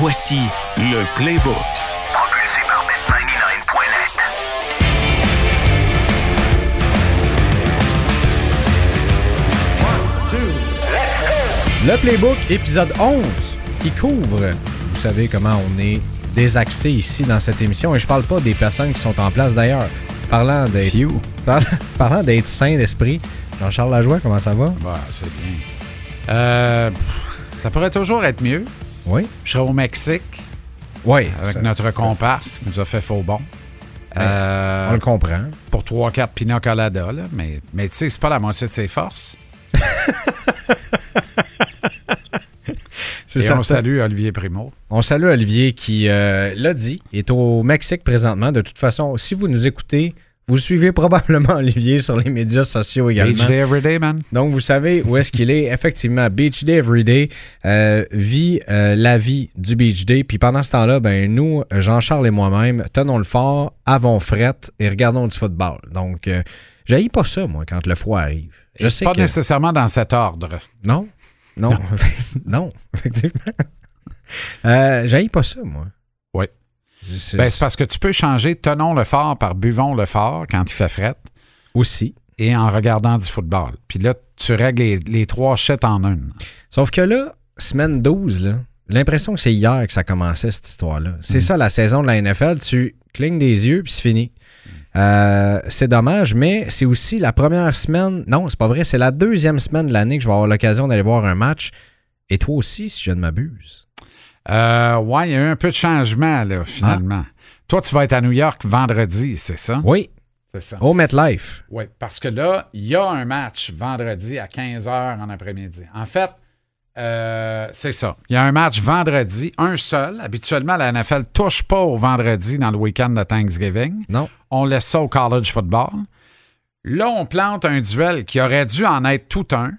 Voici le Playbook. Propulsé par Bet99.net. Le Playbook, épisode 11, qui couvre, vous savez comment on est désaxé ici dans cette émission, et je parle pas des personnes qui sont en place d'ailleurs. Parlant d'être parlant d'être sain d'esprit, Jean-Charles Lajoie, comment ça va? Bah, c'est bien. Euh, ça pourrait toujours être mieux. Oui? Je serais au Mexique Oui, avec ça- notre comparse qui nous a fait faux bon. Euh, on le comprend. pour 3-4 pina colada, là, mais, mais tu sais, c'est pas la moitié de ses forces. C'est Et certain. on salue Olivier Primo. On salue Olivier qui euh, l'a dit, est au Mexique présentement. De toute façon, si vous nous écoutez, vous suivez probablement Olivier sur les médias sociaux également. Beach day every day, man. Donc, vous savez où est-ce qu'il est. Effectivement, Beach Day Everyday euh, vit euh, la vie du Beach Day. Puis pendant ce temps-là, ben nous, Jean-Charles et moi-même, tenons le fort, avons frette et regardons du football. Donc, euh, j'haïs pas ça, moi, quand le froid arrive. Je Et sais pas que... nécessairement dans cet ordre. Non, non, non, effectivement. Euh, j'haïs pas ça, moi. C'est Ben, c'est parce que tu peux changer tenons le fort par buvons le fort quand il fait fret aussi. et en regardant du football. Puis là, tu règles les, les trois chètes en une. Sauf que là, semaine 12, là, l'impression que c'est hier que ça commençait, cette histoire-là. C'est Mm. ça, la saison de la NFL. Tu clignes des yeux, puis c'est fini. Euh, c'est dommage, mais c'est aussi la première semaine. Non, c'est pas vrai. C'est la deuxième semaine de l'année que je vais avoir l'occasion d'aller voir un match. Et toi aussi, si je ne m'abuse. Euh, ouais, il y a eu un peu de changement, là, finalement. Toi, tu vas être à New York vendredi, c'est ça? Oui, C'est ça. au MetLife. Oui, parce que là, il y a un match vendredi à 15h en après-midi. En fait, euh, c'est ça. Il y a un match vendredi, un seul. Habituellement, la NFL touche pas au vendredi dans le week-end de Thanksgiving. Non. On laisse ça au college football. Là, on plante un duel qui aurait dû en être tout un,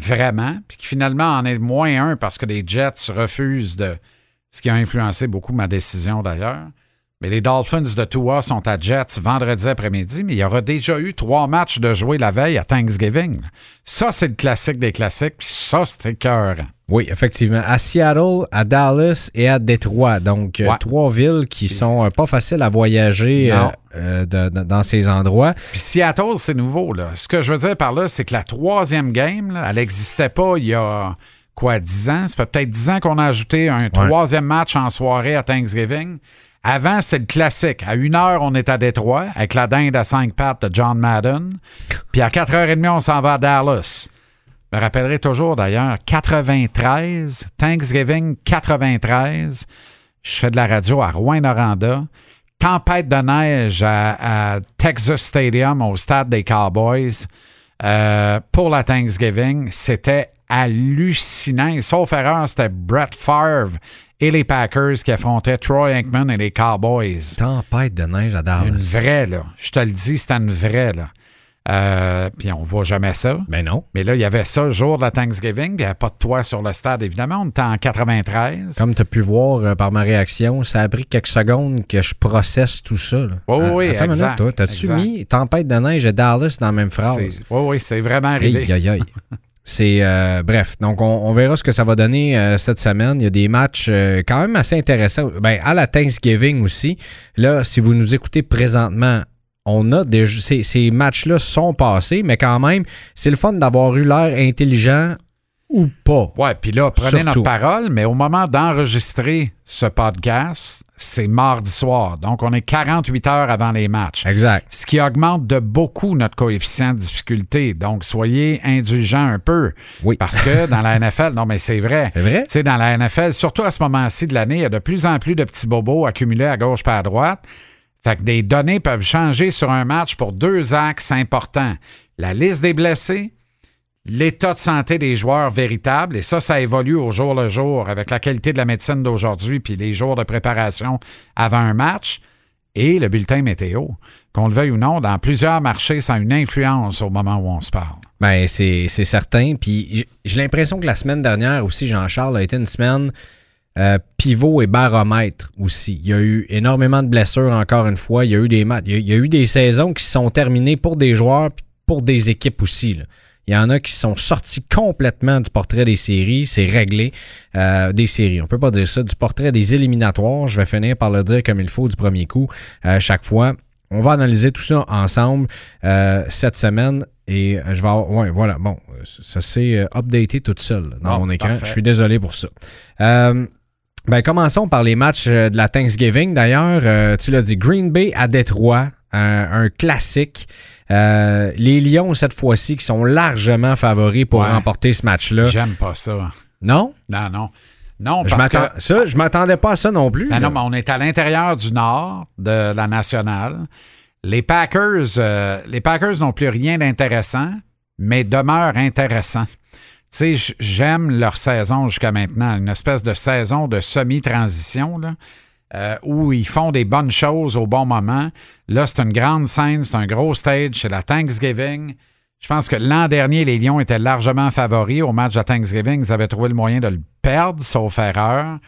vraiment, puis qui finalement en est moins un parce que les Jets refusent de. Ce qui a influencé beaucoup ma décision d'ailleurs. Mais les Dolphins de Tua sont à Jets vendredi après-midi, mais il y aura déjà eu trois matchs de jouer la veille à Thanksgiving. Ça, c'est le classique des classiques, puis ça, c'était cœur. Oui, effectivement. À Seattle, à Dallas et à Détroit. Donc, euh, Ouais. trois villes qui sont euh, pas faciles à voyager euh, de- de- dans ces endroits. Puis Seattle, c'est nouveau. Là. Ce que je veux dire par là, c'est que la troisième game, là, elle n'existait pas il y a quoi, 10 ans? Ça fait peut-être 10 ans qu'on a ajouté un troisième match en soirée à Thanksgiving. Avant, c'est le classique. À une heure, on est à Détroit avec la dinde à cinq pattes de John Madden. Puis à 4h30, on s'en va à Dallas. Je me rappellerai toujours d'ailleurs, 93, Thanksgiving 93. Je fais de la radio à Rouen-Noranda. Tempête de neige à, Texas Stadium au stade des Cowboys euh, pour la Thanksgiving. C'était hallucinant. Et sauf erreur, c'était Brett Favre et les Packers qui affrontaient Troy Aikman et les Cowboys. Tempête de neige à Dallas. Une vraie, là. Je te le dis, c'était une vraie, là. Euh, puis on voit jamais ça. Ben non. Mais là, il y avait ça le jour de la Thanksgiving, puis il n'y avait pas de toit sur le stade, évidemment. On était en 93. Comme tu as pu voir euh, par ma réaction, ça a pris quelques secondes que je processe tout ça. là. Oui, Ah, oui, Attends une exact, minute, toi. T'as-tu mis tempête de neige et Dallas dans la même phrase? Oui, oui, c'est vraiment arrivé. Aïe, aïe, aïe. C'est euh, bref, donc on, verra ce que ça va donner euh, cette semaine. Il y a des matchs euh, quand même assez intéressants. Ben, à la Thanksgiving aussi. Là, si vous nous écoutez présentement, on a des ces matchs-là sont passés, mais quand même, c'est le fun d'avoir eu l'air intelligent ou pas. Ouais, puis là, prenez Surtout. notre parole, mais au moment d'enregistrer ce podcast, c'est mardi soir. Donc, on est 48 heures avant les matchs. Exact. Ce qui augmente de beaucoup notre coefficient de difficulté. Donc, soyez indulgents un peu. Oui. Parce que dans la NFL, non, mais c'est vrai. C'est vrai? Tu sais, dans la NFL, surtout à ce moment-ci de l'année, il y a de plus en plus de petits bobos accumulés à gauche pas à droite. Fait que des données peuvent changer sur un match pour deux axes importants. La liste des blessés, l'état de santé des joueurs véritables, et ça, ça évolue au jour le jour avec la qualité de la médecine d'aujourd'hui puis les jours de préparation avant un match, et le bulletin météo. Qu'on le veuille ou non, dans plusieurs marchés, ça a une influence au moment où on se parle. Ben, c'est certain. Puis j'ai- l'impression que la semaine dernière aussi, Jean-Charles, a été une semaine euh, pivot et baromètre aussi. Il y a eu énormément de blessures encore une fois. Il y a eu des matchs. Il y a, eu des saisons qui sont terminées pour des joueurs puis pour des équipes aussi. Il y en a qui sont sortis complètement du portrait des séries. C'est réglé. Euh, des séries, on peut pas dire ça. Du portrait des éliminatoires. Je vais finir par le dire comme il faut du premier coup euh, chaque fois. On va analyser tout ça ensemble euh, cette semaine. Et je vais avoir- ouais, voilà, bon, ça s'est updaté tout seul là, dans mon écran. parfait. Je suis désolé pour ça. Euh, ben, commençons par les matchs de la Thanksgiving. D'ailleurs, euh, tu l'as dit, Green Bay à Détroit, un, un classique. Euh, les Lions, cette fois-ci, qui sont largement favoris pour Ouais. remporter ce match-là. J'aime pas ça. Non? Non, non. Non, Je que... m'attends- Ça, je m'attendais pas à ça non plus. Ben non, mais on est à l'intérieur du nord de la nationale. Les Packers, euh, les Packers n'ont plus rien d'intéressant, mais demeurent intéressants. Tu sais, j'aime leur saison jusqu'à maintenant, une espèce de saison de semi-transition, là, euh, où ils font des bonnes choses au bon moment. Là, c'est une grande scène, c'est un gros stage, c'est la Thanksgiving. Je pense que l'an dernier, les Lions étaient largement favoris au match de Thanksgiving. Ils avaient trouvé le moyen de le perdre, sauf erreur.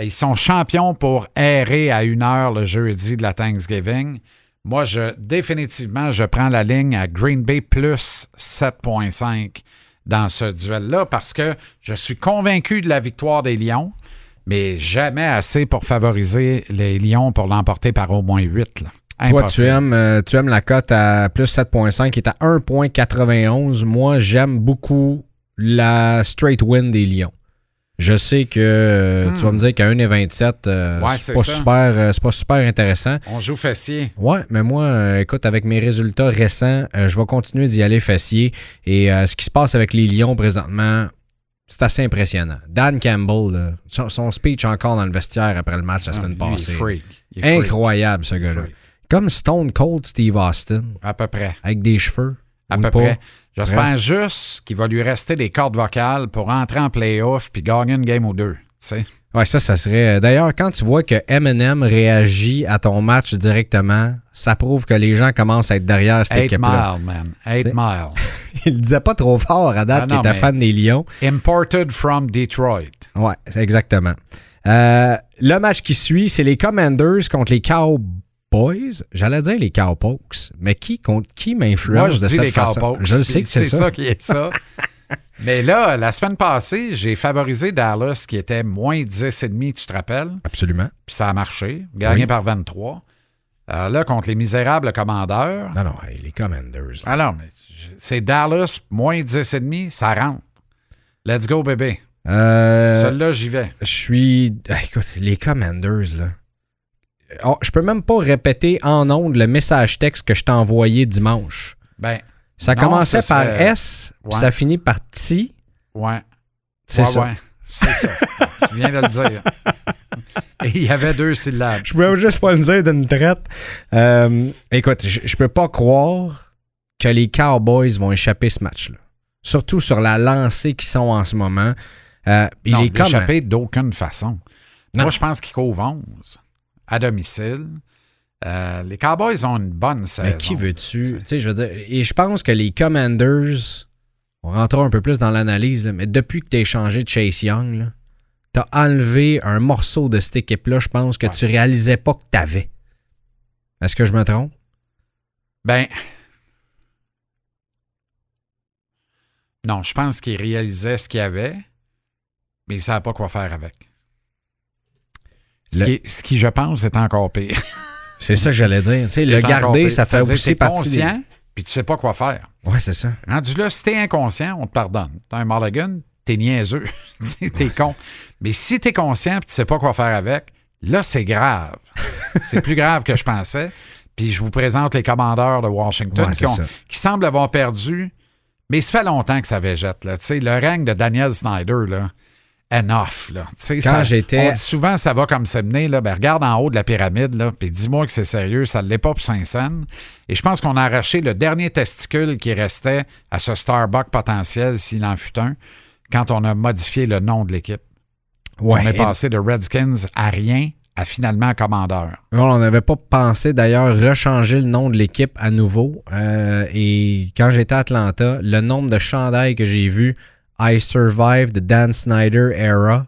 Ils sont champions pour errer à une heure le jeudi de la Thanksgiving. Moi, je définitivement, je prends la ligne à Green Bay plus 7.5 dans ce duel-là parce que je suis convaincu de la victoire des Lions, mais jamais assez pour favoriser les Lions pour l'emporter par au moins 8. là. Toi, tu aimes, euh, tu aimes la cote à plus 7.5 qui est à 1.91. Moi, j'aime beaucoup la straight win des Lions. Je sais que euh, tu vas me dire qu'à 1,27, euh. Ouais, c'est pas, ça. super, euh, c'est pas super intéressant. On joue fessier. Ouais, mais moi, euh, écoute, avec mes résultats récents, je vais continuer d'y aller fessier. Et ce qui se passe avec les Lions présentement, c'est assez impressionnant. Dan Campbell, là, son, son speech encore dans le vestiaire après le match la semaine Ah, est passée. Il est freak. Incroyable, ce gars-là. Comme Stone Cold Steve Austin, À peu près. avec des cheveux. À peu pas. près. J'espère juste qu'il va lui rester des cordes vocales pour entrer en playoff puis gagner une game ou deux. Sais. Ouais, ça, ça serait. D'ailleurs, quand tu vois que Eminem réagit à ton match directement, ça prouve que les gens commencent à être derrière cette 8 équipe-là. miles, man. 8 T'sais. miles. Il le disait pas trop fort à date Ah qu'il était fan des Lions. Imported from Detroit. Ouais, c'est exactement. Euh, le match qui suit, c'est les Commanders contre les Cowboys. J'allais dire les Cowpokes, mais qui contre qui m'influence de cette les façon? Cowboys. Je sais que c'est ça. qui est ça. Mais là, la semaine passée, j'ai favorisé Dallas qui était moins 10,5, tu te rappelles? Absolument. Puis ça a marché. Gagné Oui. par 23. Euh, là, contre les misérables commandeurs. Non, non, hey, les Commanders. Alors, mais je- c'est Dallas, moins 10,5, ça rentre. Let's go, bébé. Euh, Celle-là, j'y vais. je suis. Ah, Écoute, les Commanders, là. Oh, je peux même pas répéter en ondes le message texte que je t'ai envoyé dimanche. Ben, Ça Non, commençait par serait- S, puis Ouais. ça finit par T. ouais. C'est ouais, ça. ouais. C'est ça. tu viens de le dire. Et il y avait deux syllabes. Je pouvais juste pas le dire d'une traite. Euh, écoute, je, je peux pas croire que les Cowboys vont échapper ce match-là. Surtout sur la lancée qu'ils sont en ce moment. Euh, il non, est comme. d'aucune façon. Non. Moi, je pense qu'ils couvent 11 à domicile. Euh, les Cowboys ont une bonne saison. Mais qui veux-tu? Tu sais, je veux dire, et je pense que les Commanders, on rentrera un peu plus dans l'analyse, mais depuis que tu as échangé de Chase Young, tu as enlevé un morceau de cette équipe-là, je pense que Ouais. tu réalisais pas que tu avais. Est-ce que je me trompe? Ben. Non, je pense qu'ils réalisaient ce qu'il y avait, mais ils ne savaient pas quoi faire avec. Ce, Le- qui, ce qui, je pense, est encore pire. C'est ça que j'allais dire. Tu sais, Il le garder, ça fait aussi partie des... conscient, puis tu sais pas quoi faire. Ouais, c'est ça. Rendu là, si t'es inconscient, on te pardonne. T'as un Mulligan, t'es niaiseux, t'es con. Mais si t'es conscient et tu sais pas quoi faire avec, là, c'est grave. c'est plus grave que je pensais. Puis je vous présente les commandeurs de Washington Ouais, qui, ont- semblent avoir perdu. Mais ça fait longtemps que ça végète. Là. Le règne de Daniel Snyder, là, enough. Là. Quand ça- j'étais- On dit souvent ça va comme. Là. Ben, regarde en haut de la pyramide, là, puis dis-moi que c'est sérieux, ça ne l'est pas pour Saint-Saëns. Et je pense qu'on a arraché le dernier testicule qui restait à ce Starbucks potentiel, s'il en fut un, quand on a modifié le nom de l'équipe. Ouais. On est passé de Redskins à rien à finalement commandeur. On n'avait pas pensé d'ailleurs rechanger le nom de l'équipe à nouveau. Euh, et quand j'étais à Atlanta, le nombre de chandails que j'ai vu, I Survived the Dan Snyder era,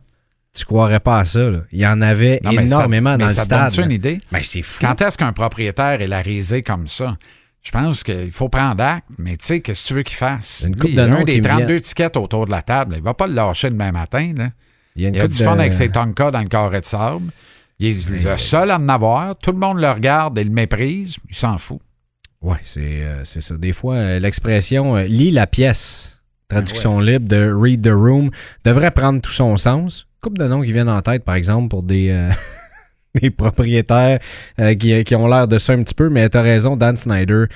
tu croirais pas à ça. là. Il y en avait Non, mais ça- énormément mais dans le ça stade. donne-tu une idée? Ben, c'est fou. Quand est-ce qu'un propriétaire est la risée comme ça? Je pense qu'il faut prendre acte, mais tu sais, qu'est-ce que tu veux qu'il fasse? Une Lui, coupe il de a un des qui me 32 viennent. tickets autour de la table. Il va pas le lâcher demain matin. Là. Il y a une Il a coupe du de- fun avec ses Tonka dans le carré de sable. Il est le seul à en avoir. Tout le monde le regarde et le méprise. Il s'en fout. C'est euh, c'est ça. Des fois, euh, l'expression euh, lis la pièce, traduction libre de read the room, devrait prendre tout son sens. Coupe de noms qui viennent en tête, par exemple, pour des, euh, propriétaires euh, qui, qui ont l'air de ça un petit peu, mais tu as raison, Dan Snyder,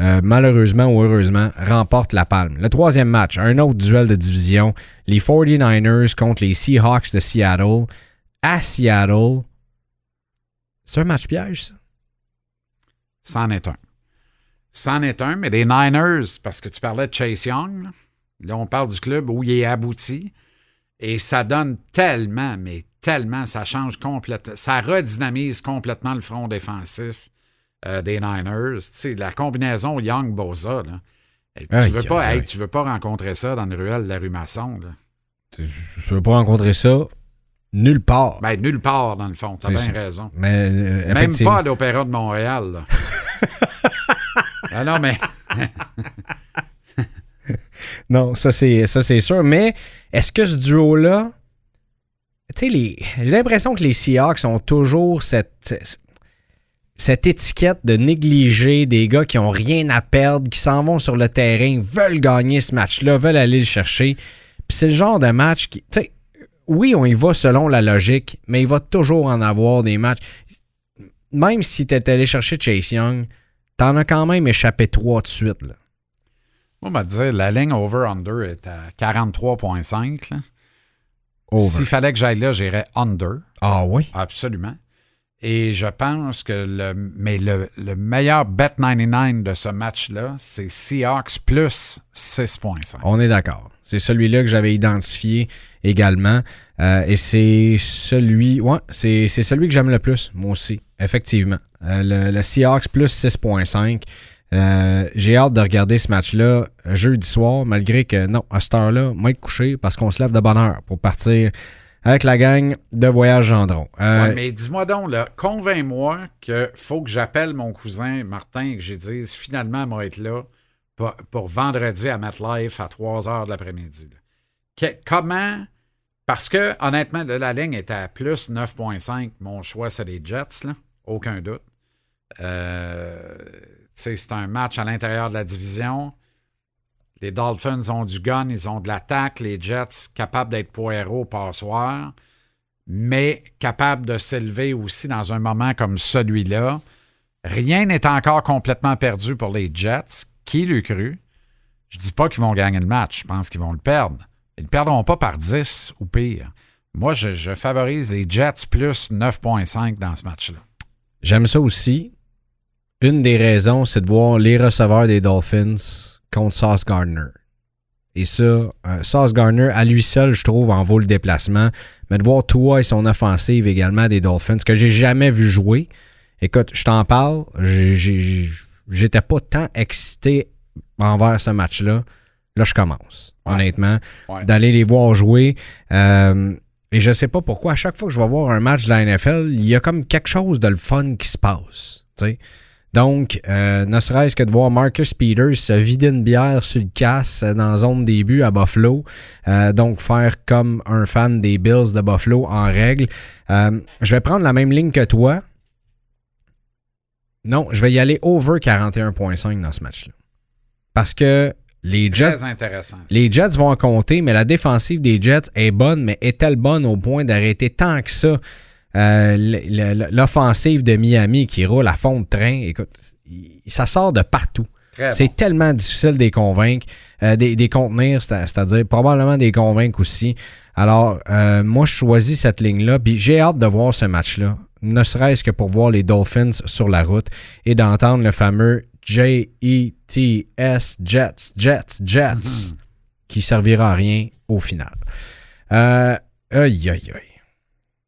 euh, malheureusement ou heureusement, remporte la palme. Le troisième match, un autre duel de division, les 49ers contre les Seahawks de Seattle à Seattle. C'est un match piège, ça? C'en est un. C'en est un, mais les Niners, parce que tu parlais de Chase Young, Là, on parle du club où il est abouti. Et ça donne tellement, mais tellement, ça change complètement. Ça redynamise complètement le front défensif euh, des Niners. Tu sais, la combinaison Young-Boza, là. Tu Aïe, veux pas, hey, tu veux pas rencontrer ça dans une ruelle de la rue Masson. Là. Je veux pas rencontrer ça nulle part. Ben, nulle part, dans le fond. T'as C'est bien ça. raison. Mais euh, Même pas à l'Opéra de Montréal. Là. ah non, mais Non, ça c'est ça c'est sûr. Mais est-ce que ce duo-là, j'ai l'impression que les Seahawks ont toujours cette cette étiquette de négliger des gars qui ont rien à perdre, qui s'en vont sur le terrain, veulent gagner ce match-là, veulent aller le chercher. Puis c'est le genre de match qui, tu oui, on y va selon la logique, mais il va toujours en avoir des matchs. Même si tu allé chercher Chase Young, t'en as quand même échappé trois de suite. Là. On va dire, la ligne over-under est à 43,5. là. Over. S'il fallait que j'aille là, j'irais under. Ah oui? Absolument. Et je pense que le, mais le, le meilleur bet 99 de ce match-là, c'est Seahawks plus 6,5. On est d'accord. C'est celui-là que j'avais identifié également. Euh, et c'est celui. Ouais, c'est, c'est celui que j'aime le plus, moi aussi, effectivement. Euh, le, le Seahawks plus 6.5. Euh, j'ai hâte de regarder ce match-là euh, jeudi soir, malgré que non, à cette heure-là, moi être couché parce qu'on se lève de bonne heure pour partir avec la gang de Voyage Gendron. Euh, Ouais, mais dis-moi donc, convainc-moi qu'il faut que j'appelle mon cousin Martin et que j'ai dise finalement, moi être là pour, vendredi à MetLife à 3 h de l'après-midi. Que- comment? Parce que, honnêtement, la ligne est à plus 9,5. Mon choix, c'est les Jets, là. Aucun doute. Euh, c'est un match à l'intérieur de la division. Les Dolphins ont du gun, ils ont de l'attaque. Les Jets capables d'être poireaux passoires, mais capables de s'élever aussi dans un moment comme celui-là. Rien n'est encore complètement perdu pour les Jets. Qui l'eût cru? Je dis pas qu'ils vont gagner le match. Je pense qu'ils vont le perdre. Ils ne perdront pas par 10 ou pire. Moi, je favorise les Jets plus 9,5 dans ce match-là. J'aime ça aussi. Une des raisons, c'est de voir les receveurs des Dolphins contre Sauce Gardner. Et ça, euh, Sauce Gardner, à lui seul, je trouve, en vaut le déplacement. Mais de voir Tua et son offensive également des Dolphins, que j'ai jamais vu jouer. Écoute, je t'en parle, j'étais pas tant excité envers ce match-là. Là, je commence, Ouais. honnêtement, Ouais. d'aller les voir jouer. Euh, et je sais pas pourquoi, à chaque fois que je vais voir un match de la NFL, il y a comme quelque chose de le fun qui se passe. tu sais. Donc, euh, ne serait-ce que de voir Marcus Peters se vider une bière sur le casse euh, dans la zone début à Buffalo. Euh, donc, faire comme un fan des Bills de Buffalo en règle. Euh, je vais prendre la même ligne que toi. Non, je vais y aller over 41.5 dans ce match-là. Parce que les Jets les Jets vont en compter, mais la défensive des Jets est bonne, mais est-elle bonne au point d'arrêter tant que ça? Euh, l'offensive de Miami qui roule à fond de train? Écoute, ça sort de partout. C'est bon. tellement difficile de les convaincre, euh, des, des contenir, c'est- c'est-à-dire probablement des convaincre aussi. Alors, euh, moi, je choisis cette ligne-là, puis j'ai hâte de voir ce match-là, ne serait-ce que pour voir les Dolphins sur la route et d'entendre le fameux J-E-T-S, Jets, Jets, Jets, Mhm. qui servira à rien au final. Euh, aïe, aïe, aïe.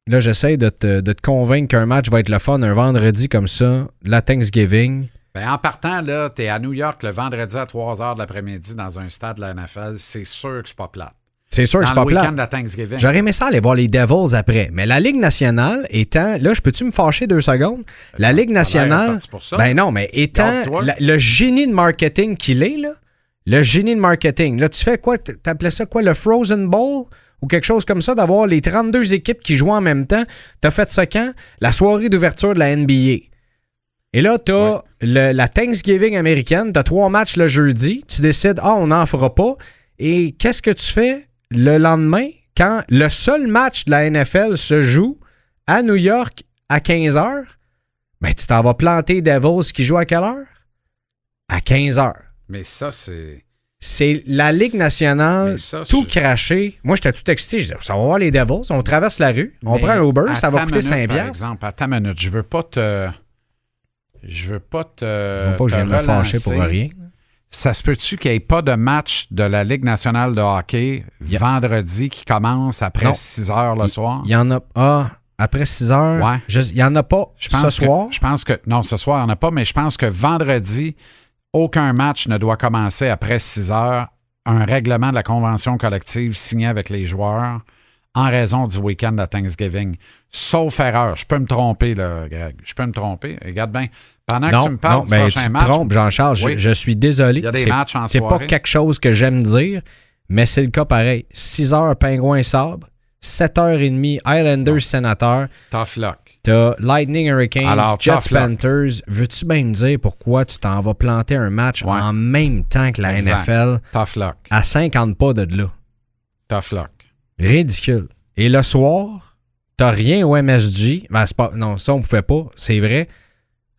Là, j'essaie de te, de te convaincre qu'un match va être le fun un vendredi comme ça, la Thanksgiving. Ben, en partant, là, tu es à New York le vendredi à 3 h de l'après-midi dans un stade de la NFL. C'est sûr que c'est pas plate. C'est sûr que c'est pas week-end plat. de la Thanksgiving. J'aurais aimé ça aller voir les Devils après. Mais la Ligue nationale étant. Là, je peux-tu me fâcher deux secondes? La Ligue a l'air nationale. parti pour ça. Ben non, mais étant la- le génie de marketing qu'il est, là, le génie de marketing, là, tu fais quoi? T'appelais ça quoi? Le Frozen Bowl? Ou quelque chose comme ça, d'avoir les 32 équipes qui jouent en même temps. T'as fait ça quand? La soirée d'ouverture de la NBA. Et là, t'as le- la Thanksgiving américaine, t'as trois matchs le jeudi, tu décides, ah, on n'en fera pas. Et qu'est-ce que tu fais le lendemain quand le seul match de la NFL se joue à New York à 15h? Ben, tu t'en vas planter Devils qui joue à quelle heure? À 15h. Mais ça, c'est. C'est la Ligue nationale, ça, tout craché. Moi, j'étais tout excité. Je disais, ça va voir les Devils. On traverse la rue, on Mais prend un Uber, ça va coûter minute, 5 Par exemple, à ta minute, je veux pas te. Je veux pas te. Je pas que je me fâcher pour rien. Ça se peut-tu qu'il n'y ait pas de match de la Ligue nationale de hockey vendredi qui commence après Non. 6 heures le soir? Il y en a. Ah, après 6 heures? Ouais. je- Il y en a pas Je pense ce que- soir? Je pense que. Non, ce soir, il n'y en a pas, mais je pense que vendredi, aucun match ne doit commencer après 6 heures. Un règlement de la convention collective signé avec les joueurs en raison du week-end de Thanksgiving. Sauf erreur. Je peux me tromper, là, Greg. Je peux me tromper. Regarde bien. Pendant que tu me parles non, du ben, prochain tu te match, trompes, Jean-Charles. Je- Oui. Je, suis désolé. Il y a des matchs en C'est pas quelque chose que j'aime dire, mais c'est le cas pareil. 6 heures Pingouin Sabre, 7h30 Islanders Sénateur. tough luck. T'as Lightning Hurricanes, Alors, Jets. Panthers. Veux-tu bien me dire pourquoi tu t'en vas planter un match Ouais. en même temps que la Exact. NFL Tough luck. à 50 pas de là? Tough luck. Ridicule. Et le soir, t'as rien au MSG. Ben, pas, non, ça, on pouvait pas. C'est vrai.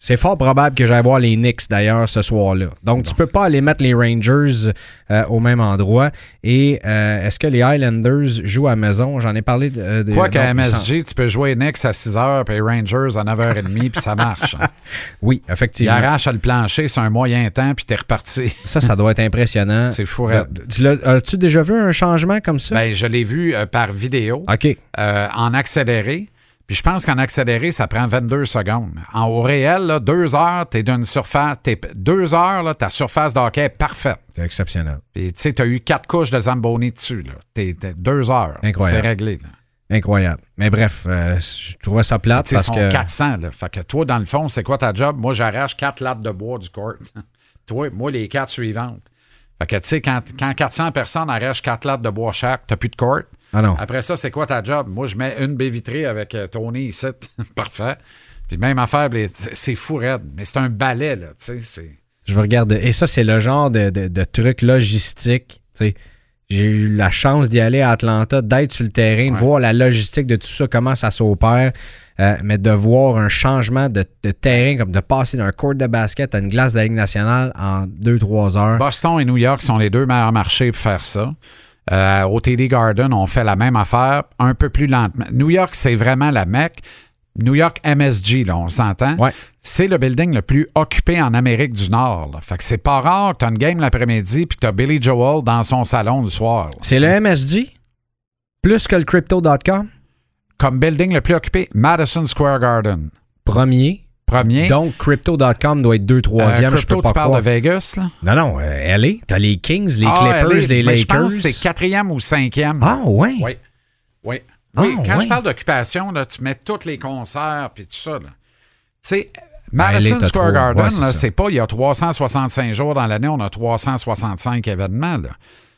C'est fort probable que j'aille voir les Knicks d'ailleurs ce soir-là. Donc, tu peux pas aller mettre les Rangers euh, au même endroit. Et euh, est-ce que les Highlanders jouent à maison? J'en ai parlé de. de- Quoi qu'à MSG, tu peux jouer Knicks à 6 h puis Rangers à 9h30, puis ça marche. hein. Oui, Il effectivement. arrache le plancher sur un moyen temps, puis t'es reparti. Ça, ça doit être impressionnant. C'est fou. Tu As-tu déjà vu un changement comme ça? Ben, je l'ai vu euh, par vidéo, OK. en accéléré. Puis je pense qu'en accéléré, ça prend 22 secondes. En au réel, là, deux heures, t'es d'une surface. Deux heures, là, ta surface de hockey est parfaite. C'est exceptionnel. Puis tu sais, t'as eu quatre couches de Zamboni dessus. Là. T'es, t'es- deux heures. Incroyable. C'est réglé. Là. Incroyable. Mais bref, euh, je trouvais ça plate parce sont que. 400. Là. Fait que toi, dans le fond, c'est quoi ta job? Moi, j'arrache quatre lattes de bois du court. toi, moi, les quatre suivantes. Fait que, tu sais, quand, quand 400 personnes arrachent quatre lattes de bois chaque, t'as plus de court. Ah non. Après ça, c'est quoi ta job? Moi, je mets une baie vitrée avec euh, Tony ici. Parfait. Puis même affaire, c'est fou raide. Mais c'est un balai, là. Tu sais. Je vais regarder. Et ça, c'est le genre de, de, de truc logistique. tu sais. J'ai eu la chance d'y aller à Atlanta, d'être sur le terrain, de voir la logistique de tout ça, comment ça s'opère, euh, mais de voir un changement de, de terrain, comme de passer d'un court de basket à une glace de la Ligue nationale en 2-3 heures. Boston et New York sont les deux meilleurs marchés pour faire ça. Euh, au TD Garden, on fait la même affaire, un peu plus lentement. New York, c'est vraiment la mecque. New York MSG, là, on s'entend. Ouais. C'est le building le plus occupé en Amérique du Nord. là. Fait que c'est pas rare que tu as une game l'après-midi puis tu as Billy Joel dans son salon le soir. C'est le MSG plus que le crypto.com, Comme building le plus occupé, Madison Square Garden. premier. Premier. Donc, crypto.com doit être 2 3 Euh, e je Crypto, peux pas tu parles de Vegas, là? Non, non, euh, LA, t'as les Kings, les Ah, Clippers, LA, les mais Je Lakers. pense que c'est quatrième ou cinquième. Ah, ouais. Oui. Oui. Ah, Oui, quand je parle d'occupation, là, tu mets tous les concerts puis tout ça. là. Tu sais, Madison Ben, t'as Square. Garden, Ouais, c'est là, ça. c'est pas il y a 365 jours dans l'année, on a 365 événements. là.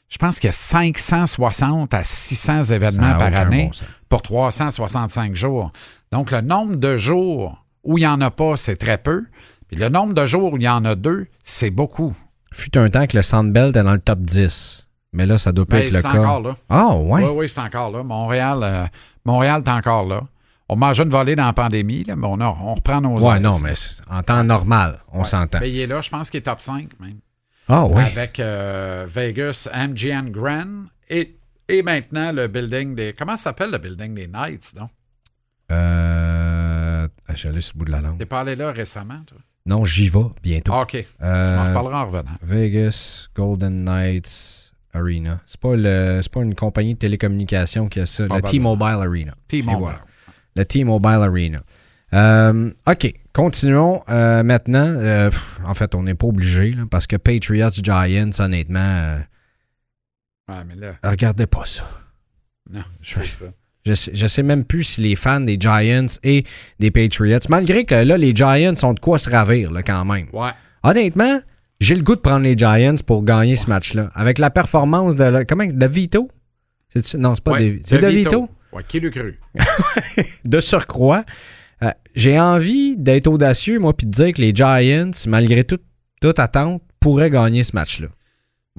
Je pense qu'il y a 560 à 600 Ça événements par année bon pour 365 jours. Donc, le nombre de jours où il n'y en a pas, c'est très peu. Puis le nombre de jours où il y en a deux, c'est beaucoup. Fut un temps que le Sandbelt était dans le top 10. Mais là, ça doit pas Mais être le c'est cas. encore là. Ah, ouais? Oui, oui, c'est encore là. Montréal, euh, Montréal est encore là. On mange une volée dans la pandémie, là, mais on, a- on reprend nos Ouais, aises. non, mais c'est- en temps normal, on Ouais. s'entend. Il est là, je pense qu'il est top 5 même. Ah, oui. Avec euh, Vegas, MGM Grand et, et maintenant le building des. Comment ça s'appelle le building des Knights, non? Euh. J'allais sur le bout de la langue. T'es pas allé là récemment, toi? Non, j'y vais bientôt. Ah, OK. Tu Euh, m'en reparleras en revenant. Vegas Golden Knights Arena. C'est pas, le, c'est pas une compagnie de télécommunications qui a ça. Probablement. T-Mobile Arena. T-Mobile. voilà. Le T-Mobile Arena. Euh, OK, continuons euh, maintenant. Euh, pff, en fait, on n'est pas obligé parce que Patriots Giants, honnêtement, Ouais, mais là, Regardez pas ça. non, Je- ça. Je sais, je sais même plus si les fans des Giants et des Patriots, malgré que là, les Giants ont de quoi se ravir là, quand même. Ouais. Honnêtement, j'ai le goût de prendre les Giants pour gagner ce match-là. Avec la performance de, la- comment, de Vito? C'est non, c'est pas Ouais, de, c'est de Vito. Ouais, qui l'eût cru? De surcroît, euh, j'ai envie d'être audacieux, moi, puis de dire que les Giants, malgré tout- toute attente, pourraient gagner ce match-là.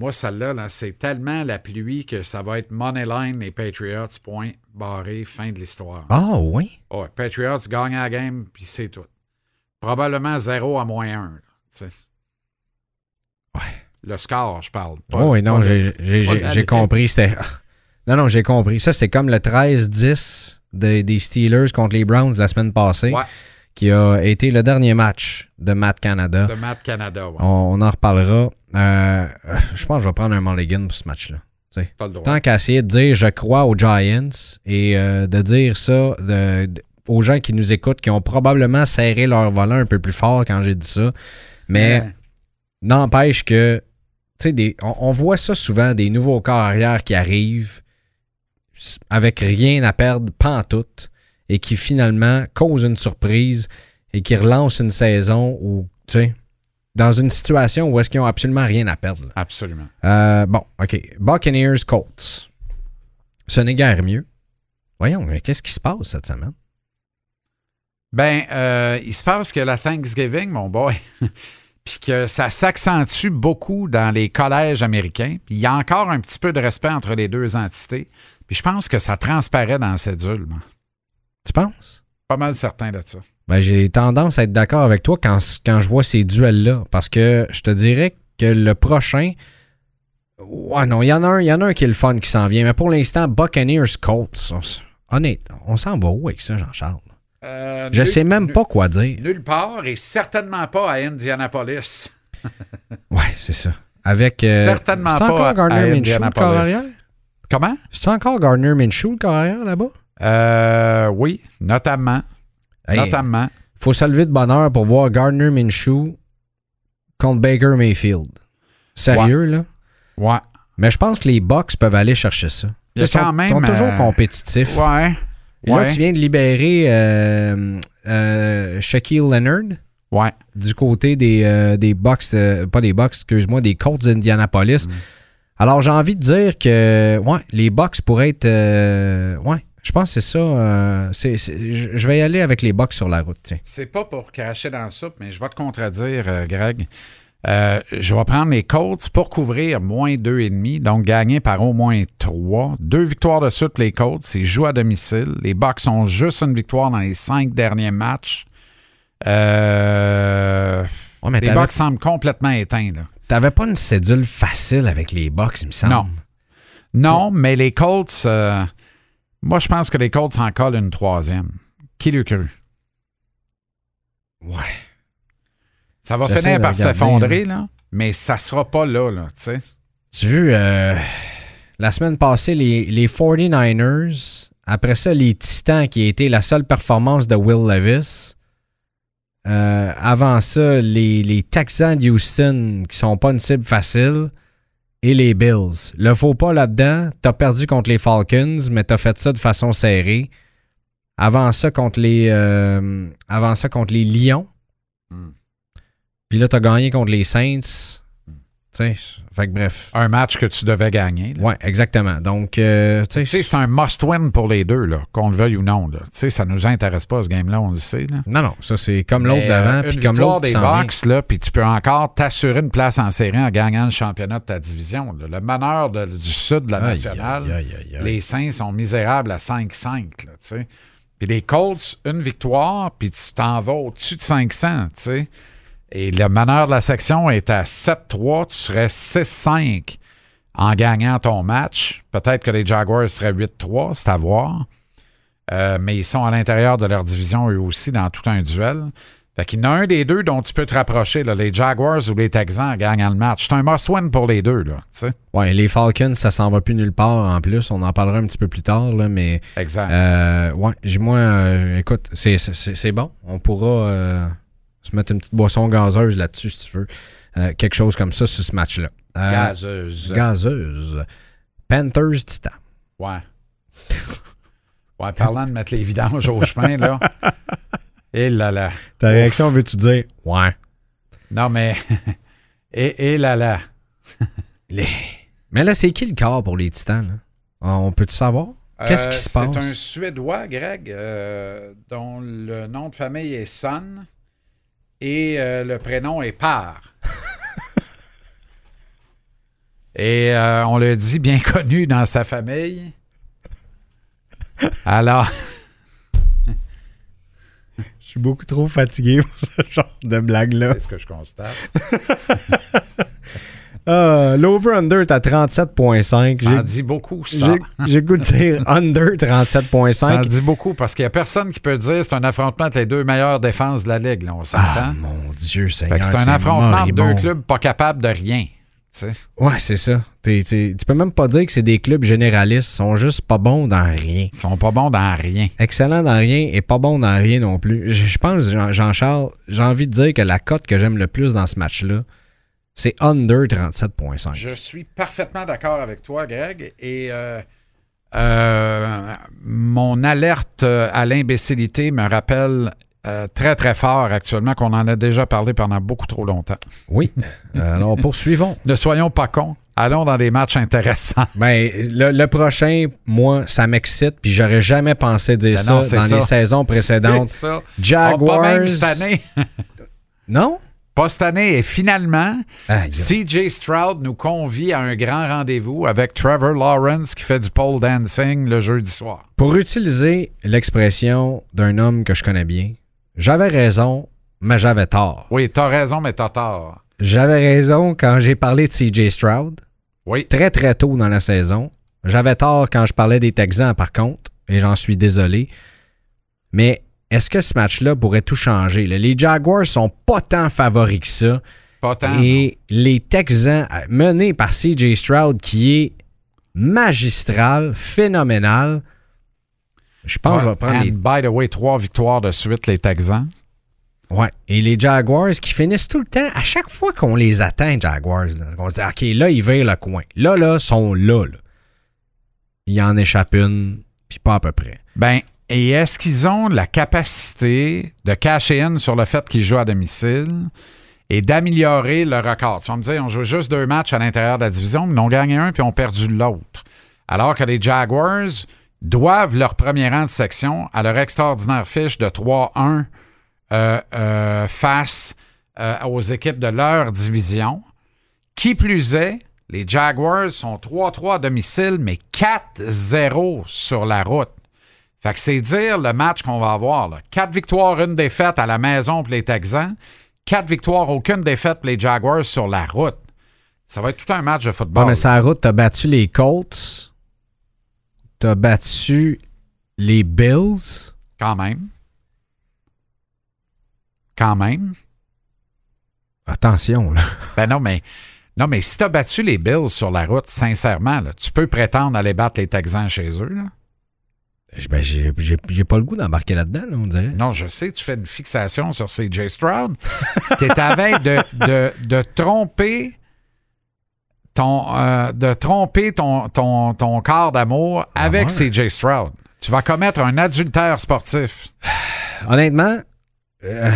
Moi, celle-là, là, c'est tellement la pluie que ça va être Moneyline, les Patriots, point, barré, fin de l'histoire. Ah oui? Ouais, Patriots gagnent la game, puis c'est tout. Probablement 0 à moins 1. Ouais. Le score, je parle. pas- Oh, oui, non, j'ai compris. C'était. Non, non, j'ai compris. Ça, c'était comme le 13-10 des- des Steelers contre les Browns la semaine passée, Ouais, qui a été le dernier match de Matt Canada. de Matt Canada. Ouais. On, on en reparlera. Euh, je pense que je vais prendre un mulligan pour ce match-là. Tant qu'à essayer de dire je crois aux Giants et euh, de dire ça de- de- aux gens qui nous écoutent, qui ont probablement serré leur volant un peu plus fort quand j'ai dit ça. Mais Ouais. n'empêche que, tu sais, des- on, on voit ça souvent, des nouveaux corps arrière qui arrivent avec rien à perdre, pas en tout, et qui finalement causent une surprise et qui relancent une saison où, tu sais, dans une situation où est-ce qu'ils ont absolument rien à perdre. là. Absolument. Euh, bon, OK. Buccaneers, Colts. Ce n'est guère mieux. Voyons, mais qu'est-ce qui se passe cette semaine? Ben, euh, il se passe que la Thanksgiving, mon boy, puis que ça s'accentue beaucoup dans les collèges américains. Puis il y a encore un petit peu de respect entre les deux entités. Puis je pense que ça transparaît dans la cédule. moi. Tu penses? Pas mal certain de ça. Ben, j'ai tendance à être d'accord avec toi quand, quand je vois ces duels-là. Parce que je te dirais que le prochain. Ouais, non, il y en a un, il y en a un qui est le fun qui s'en vient. Mais pour l'instant, Buccaneers Colts. Honnête, on s'en va où avec ça, Jean-Charles? Euh, Je nul- sais même nul- pas quoi dire. Nulle part et certainement pas à Indianapolis. Ouais, c'est ça. Avec. euh, Certainement pas encore à Gardner Indianapolis. arrière? Comment? C'est encore Gardner Minshew, le corps arrière, là-bas? Euh, oui, notamment. Hey, Notamment. faut se lever de bonheur pour voir Gardner Minshew contre Baker Mayfield. Sérieux, là? Ouais. Mais je pense que les Bucks peuvent aller chercher ça. Ils sont, quand même, sont toujours euh, compétitifs. Ouais. Et là, ouais. tu viens de libérer euh, euh, Shaquille Leonard Ouais. du côté des, des Bucks, pas des Bucks, excuse-moi, des Colts d'Indianapolis. Mm. Alors, j'ai envie de dire que, ouais, les Bucks pourraient être. ouais, je pense que c'est ça. euh, c'est- c'est- je vais y aller avec les Bucks sur la route, tiens. C'est pas pour cracher dans la soupe, mais je vais te contredire, euh, Greg. Euh, je vais prendre les Colts pour couvrir moins 2,5, donc gagner par au moins 3. Deux victoires de suite, les Colts. Ils jouent à domicile. Les Bucks ont juste une victoire dans les cinq derniers matchs. Euh, Ouais, mais les t'avais- Bucks semblent complètement éteints. Là. T'avais pas une cédule facile avec les Bucks, il me semble. Non. Non, mais les Colts, euh, moi, je pense que les Colts en collent une troisième. Qui l'eût cru? Ouais. Ça va finir par s'effondrer, là, mais ça sera pas là, là, tu sais. Tu vu, euh, la semaine passée, les, les 49ers, après ça, les Titans, qui a été la seule performance de Will Levis. Euh, avant ça, les, les Texans de Houston, qui sont pas une cible facile. Et les Bills. Le faux pas là-dedans, t'as perdu contre les Falcons, mais t'as fait ça de façon serrée. Avant ça, contre les, euh, avant ça, contre les Lions. Hmm. Puis là, t'as gagné contre les Saints. Tu sais, fait que bref. Un match que tu devais gagner. Ouais, exactement. Donc, euh, tu sais, c'est un must-win pour les deux, là, qu'on le veuille ou non. Tu sais, ça nous intéresse pas, ce game-là, on le sait. Là. non, non, ça c'est comme l'autre d'avant, euh, puis comme l'autre des. Bucks, là, puis tu peux encore t'assurer une place en série en gagnant le championnat de ta division. là. Le meneur de- du sud de la Aïe, nationale, aïe, aïe, les Saints sont misérables à 5-5. là, tu sais. Puis les Colts, une victoire, puis tu t'en vas au-dessus de 500. tu sais. Et le meneur de la section est à 7-3, tu serais 6-5 en gagnant ton match. Peut-être que les Jaguars seraient 8-3, c'est à voir. Euh, mais ils sont à l'intérieur de leur division eux aussi dans tout un duel. Fait qu'il y en a un des deux dont tu peux te rapprocher, là, les Jaguars ou les Texans en gagnant le match. C'est un must-win pour les deux, là. Ouais, les Falcons, ça s'en va plus nulle part en plus. On en parlera un petit peu plus tard, là, mais Exact. euh, ouais, j'ai- moi, euh, écoute, c'est bon. On pourra euh, se mettre une petite boisson gazeuse là-dessus si tu veux. Euh, quelque chose comme ça sur ce match-là. Euh, Gazeuse. gazeuse. Panthers Titan. Ouais. Ouais, parlant de mettre les vidanges au chemin, là. Et là là. Ta réaction, veux-tu dire? Ouais. Non, mais. Et, et là là. Les- Mais là, c'est qui le corps pour les Titans? Là? Ah, On peut-tu savoir? Qu'est-ce qui Euh, se C'est passe? un Suédois, Greg, euh, dont le nom de famille est Son et euh, le prénom est Par. et euh, on le dit bien connu dans sa famille. Alors, Je suis beaucoup trop fatigué pour ce genre de blague-là. c'est ce que je constate. Ah, L'over-under est à 37,5. Ça en dit beaucoup, ça. J'ai goût de dire under Ça en 37,5. dit beaucoup parce qu'il n'y a personne qui peut dire que c'est un affrontement entre les deux meilleures défenses de la Ligue, là, on Ah, s'entend. mon Dieu, Seigneur. c'est un affrontement entre deux clubs pas capables de rien. Ouais, c'est ça. T'es- t'es- tu peux même pas dire que c'est des clubs généralistes. Ils sont juste pas bons dans rien. Ils sont pas bons dans rien. Excellent dans rien et pas bon dans rien non plus. Je je pense, Jean- Jean-Charles, j'ai envie de dire que la cote que j'aime le plus dans ce match-là, c'est under 37,5. Je suis parfaitement d'accord avec toi, Greg. Et euh, euh, mon alerte euh, à l'imbécilité me rappelle euh, très, très fort actuellement qu'on en a déjà parlé pendant beaucoup trop longtemps. Oui. Alors, poursuivons. Ne soyons pas cons. Allons dans des matchs intéressants. Ben, le, le prochain, moi, ça m'excite, puis j'aurais jamais pensé dire Ben ça non, dans ça. les saisons précédentes. Ça. Jaguars. Oh, pas même cette année. Non? Pas cette année. Et finalement. CJ Stroud nous convie à un grand rendez-vous avec Trevor Lawrence qui fait du pole dancing le jeudi soir. Pour utiliser l'expression d'un homme que je connais bien, j'avais raison, mais j'avais tort. Oui, t'as raison, mais t'as tort. J'avais raison quand j'ai parlé de CJ Stroud, Oui. très très tôt dans la saison. J'avais tort quand je parlais des Texans, par contre, et j'en suis désolé. Mais est-ce que ce match-là pourrait tout changer? là? Les Jaguars sont pas tant favoris que ça. Pas tant. Et les Texans, euh, menés par CJ Stroud, qui est magistral, phénoménal, je pense que je vais prendre And les by the way, trois victoires de suite, les Texans. Ouais. Et les Jaguars qui finissent tout le temps, à chaque fois qu'on les atteint, Jaguars, là, on se dit, OK, là, ils virent le coin. Là, là, sont là, là. Il en échappe une, puis pas à peu près. Ben, et est-ce qu'ils ont la capacité de cacher in sur le fait qu'ils jouent à domicile et d'améliorer le record? Tu vas me dire, on joue juste deux matchs à l'intérieur de la division, mais ont gagné un puis ont perdu l'autre. Alors que les Jaguars doivent leur premier rang de section à leur extraordinaire fiche de 3-1 euh, euh, face euh, aux équipes de leur division. Qui plus est, les Jaguars sont 3-3 à domicile, mais 4-0 sur la route. Fait que c'est dire le match qu'on va avoir. Là. Quatre victoires, une défaite à la maison pour les Texans. Quatre victoires, aucune défaite pour les Jaguars sur la route. Ça va être tout un match de football. mais sa route, t'as battu les Colts, t'as battu les Bills. Quand même. Quand même. Attention, là. Ben non, mais non, mais si tu as battu les Bills sur la route, sincèrement, là, tu peux prétendre aller battre les Texans chez eux. Là. Ben, j'ai j'ai- j'ai pas le goût d'embarquer là-dedans, là, on dirait. Non, je sais, tu fais une fixation sur CJ Stroud. tu es à veille de, de, de tromper ton euh, de tromper ton, ton, ton corps d'amour avec ouais? CJ Stroud. Tu vas commettre un adultère sportif. Honnêtement, euh,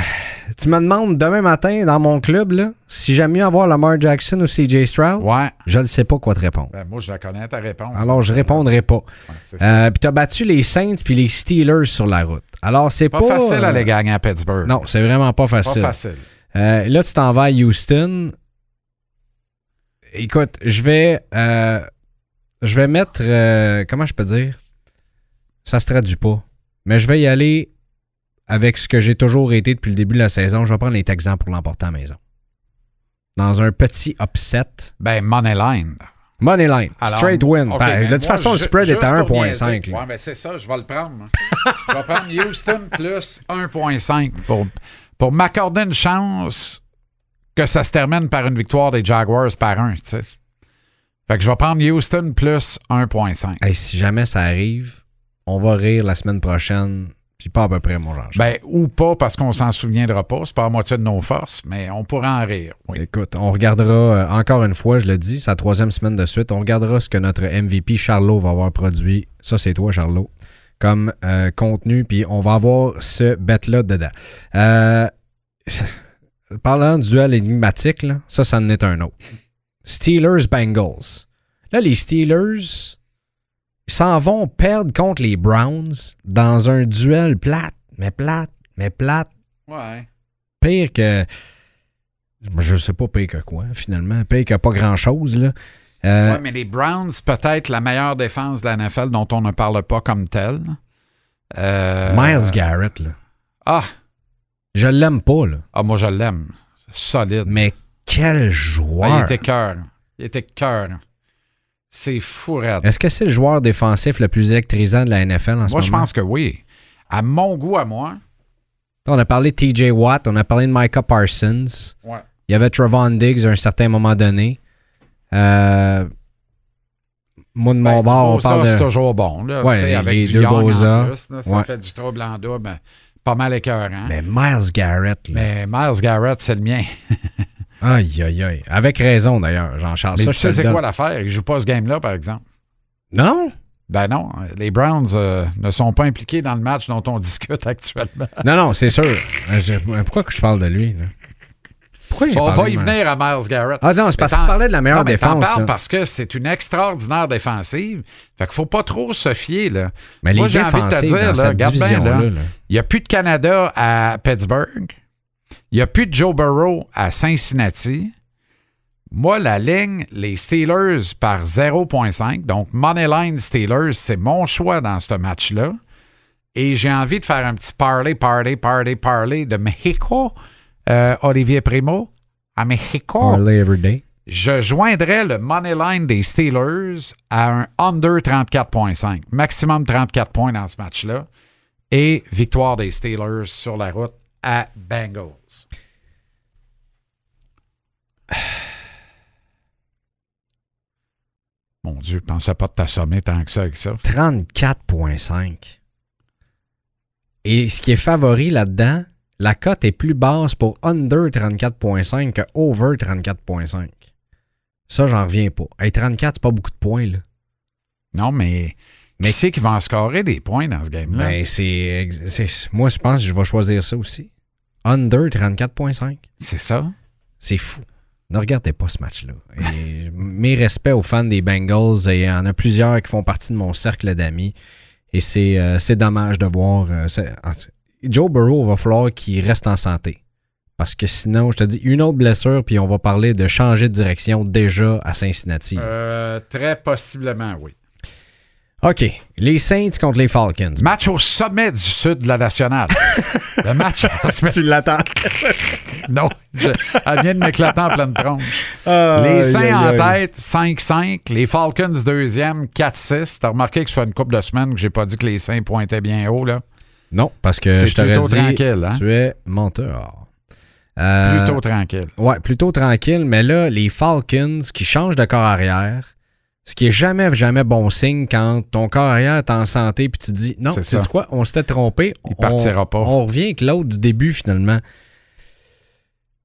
tu me demandes demain matin dans mon club, là, si j'aime mieux avoir Lamar Jackson ou CJ Stroud, Ouais. je ne sais pas quoi te répondre. Ben, moi, je la connais, ta réponse. Alors, je répondrai pas. Ouais. Euh, puis t'as battu les Saints puis les Steelers sur la route. Alors, c'est pas, pas... facile euh, à les gagner à Pittsburgh. Non, c'est vraiment pas pas facile. facile. Euh, là, tu t'en vas à Houston. Écoute, je vais... je vais mettre... comment je peux dire? Ça se traduit pas. Mais je vais y aller avec ce que j'ai toujours été depuis le début de la saison. Je vais prendre les Texans pour l'emporter à la maison. Dans un petit upset. Ben, Moneyline. Money line. Alors, straight win. Ben, de toute façon, le spread est à pour 1.5. niaiser. là. Ouais, ben c'est ça, je vais le prendre. je vais prendre Houston plus 1.5 pour, pour m'accorder une chance que ça se termine par une victoire des Jaguars par un, tu sais. Fait que je vais prendre Houston plus 1.5. Hey, si jamais ça arrive, on va rire la semaine prochaine. Puis pas à peu près, mon Jean. Ben, ou pas parce qu'on s'en souviendra pas. C'est pas à moitié de nos forces, mais on pourra en rire. Oui. Écoute, on regardera, euh, encore une fois, je le dis, sa troisième semaine de suite, on regardera ce que notre MVP Charlot va avoir produit. Ça, c'est toi, Charlot, comme euh, contenu, puis on va avoir ce bet-là dedans. Euh, parlant du duel énigmatique, là, ça, ça en est un autre. Steelers-Bengals. Là, les Steelers ils s'en vont perdre contre les Browns dans un duel plate, mais plate, mais plate. Ouais. Pire que. Je sais pas pire que quoi, finalement. Pire que pas grand-chose, là. Euh, Ouais, mais les Browns, peut-être la meilleure défense de la NFL dont on ne parle pas comme telle. Euh, Miles Garrett, là. Ah, Je l'aime pas, là. ah, moi je l'aime. Solide. Mais quel Ah, joueur! il était cœur. Il était cœur. C'est fou. Est-ce que c'est le joueur défensif le plus électrisant de la NFL en ce Moi, je moment? pense que oui. À mon goût, à moi. On a parlé de TJ Watt, on a parlé de Micah Parsons. Ouais. Il y avait Trevon Diggs à un certain moment donné. Euh, moi, de mon Ben, bord, on c'est toujours bon. Là, Ouais, les- avec les du deux Young en plus, là, ça Ouais. fait du trouble en double. Pas mal écœurant. Mais Miles Garrett, là. Mais Miles Garrett, c'est le mien. Aïe, aïe, aïe. Avec raison, d'ailleurs, Jean-Charles. Mais Ça, tu sais, c'est quoi l'affaire? Il joue pas ce game-là, par exemple. Non? Ben non, les Browns euh, ne sont pas impliqués dans le match dont on discute actuellement. Non, non, c'est sûr. Euh, je- Pourquoi que je parle de lui, là? Pourquoi j'ai On va y venir à Miles Garrett. Ah non, c'est parce que tu parlais de la meilleure Non, mais défense. parles là. parce que c'est une extraordinaire défensive. Fait qu'il faut pas trop se fier, là. Mais les Moi, j'ai envie de te dire, regarde bien, là. Il n'y a plus de Canada à Pittsburgh. Il n'y a plus de Joe Burrow à Cincinnati. Moi, la ligne, les Steelers par 0.5. Donc, Moneyline Steelers, c'est mon choix dans ce match-là. Et j'ai envie de faire un petit parley, parley, parley, parley de Mexico. Euh, Olivier Primo, à Mexico. Parlay every day. Je joindrais le Moneyline des Steelers à un under 34.5. Maximum 34 points dans ce match-là. Et victoire des Steelers sur la route à Bengals? Mon Dieu, je pensais pas de t'assommer tant que ça avec ça. 34,5. Et ce qui est favori là-dedans, la cote est plus basse pour under 34,5 que over 34,5. Ça, j'en reviens pas. Hey, 34, c'est pas beaucoup de points, là. Non, mais, Mais- qui c'est qui va en scorer des points dans ce game-là? Ben, c'est- Moi, je pense que je vais choisir ça aussi. Under 34,5. C'est ça? C'est fou. Ne regardez pas ce match-là. Et mes respects aux fans des Bengals. Il y en a plusieurs qui font partie de mon cercle d'amis. Et c'est, euh, dommage de voir. euh, Joe Burrow, il va falloir qu'il reste en santé. Parce que sinon, je te dis, une autre blessure, puis on va parler de changer de direction déjà à Cincinnati. Euh, très possiblement, oui. OK. Les Saints contre les Falcons. Match au sommet du sud de la nationale. Le match. tu l'attends. non, je- elle vient de m'éclater en pleine tronche. Les Saints en tête, 5-5. Les Falcons deuxième, 4-6. T'as remarqué que ça fait une couple de semaines que j'ai pas dit que les Saints pointaient bien haut, là? Non, parce que je t'aurais plutôt dit, tranquille, hein? tu es menteur. Euh, Plutôt tranquille. Ouais, plutôt tranquille, mais là, les Falcons qui changent de corps arrière, ce qui est jamais, jamais bon signe quand ton corps arrière est en santé puis tu dis non, C'est c'est ça. quoi, on s'était trompé. Il on, partira pas. On revient avec l'autre du début finalement.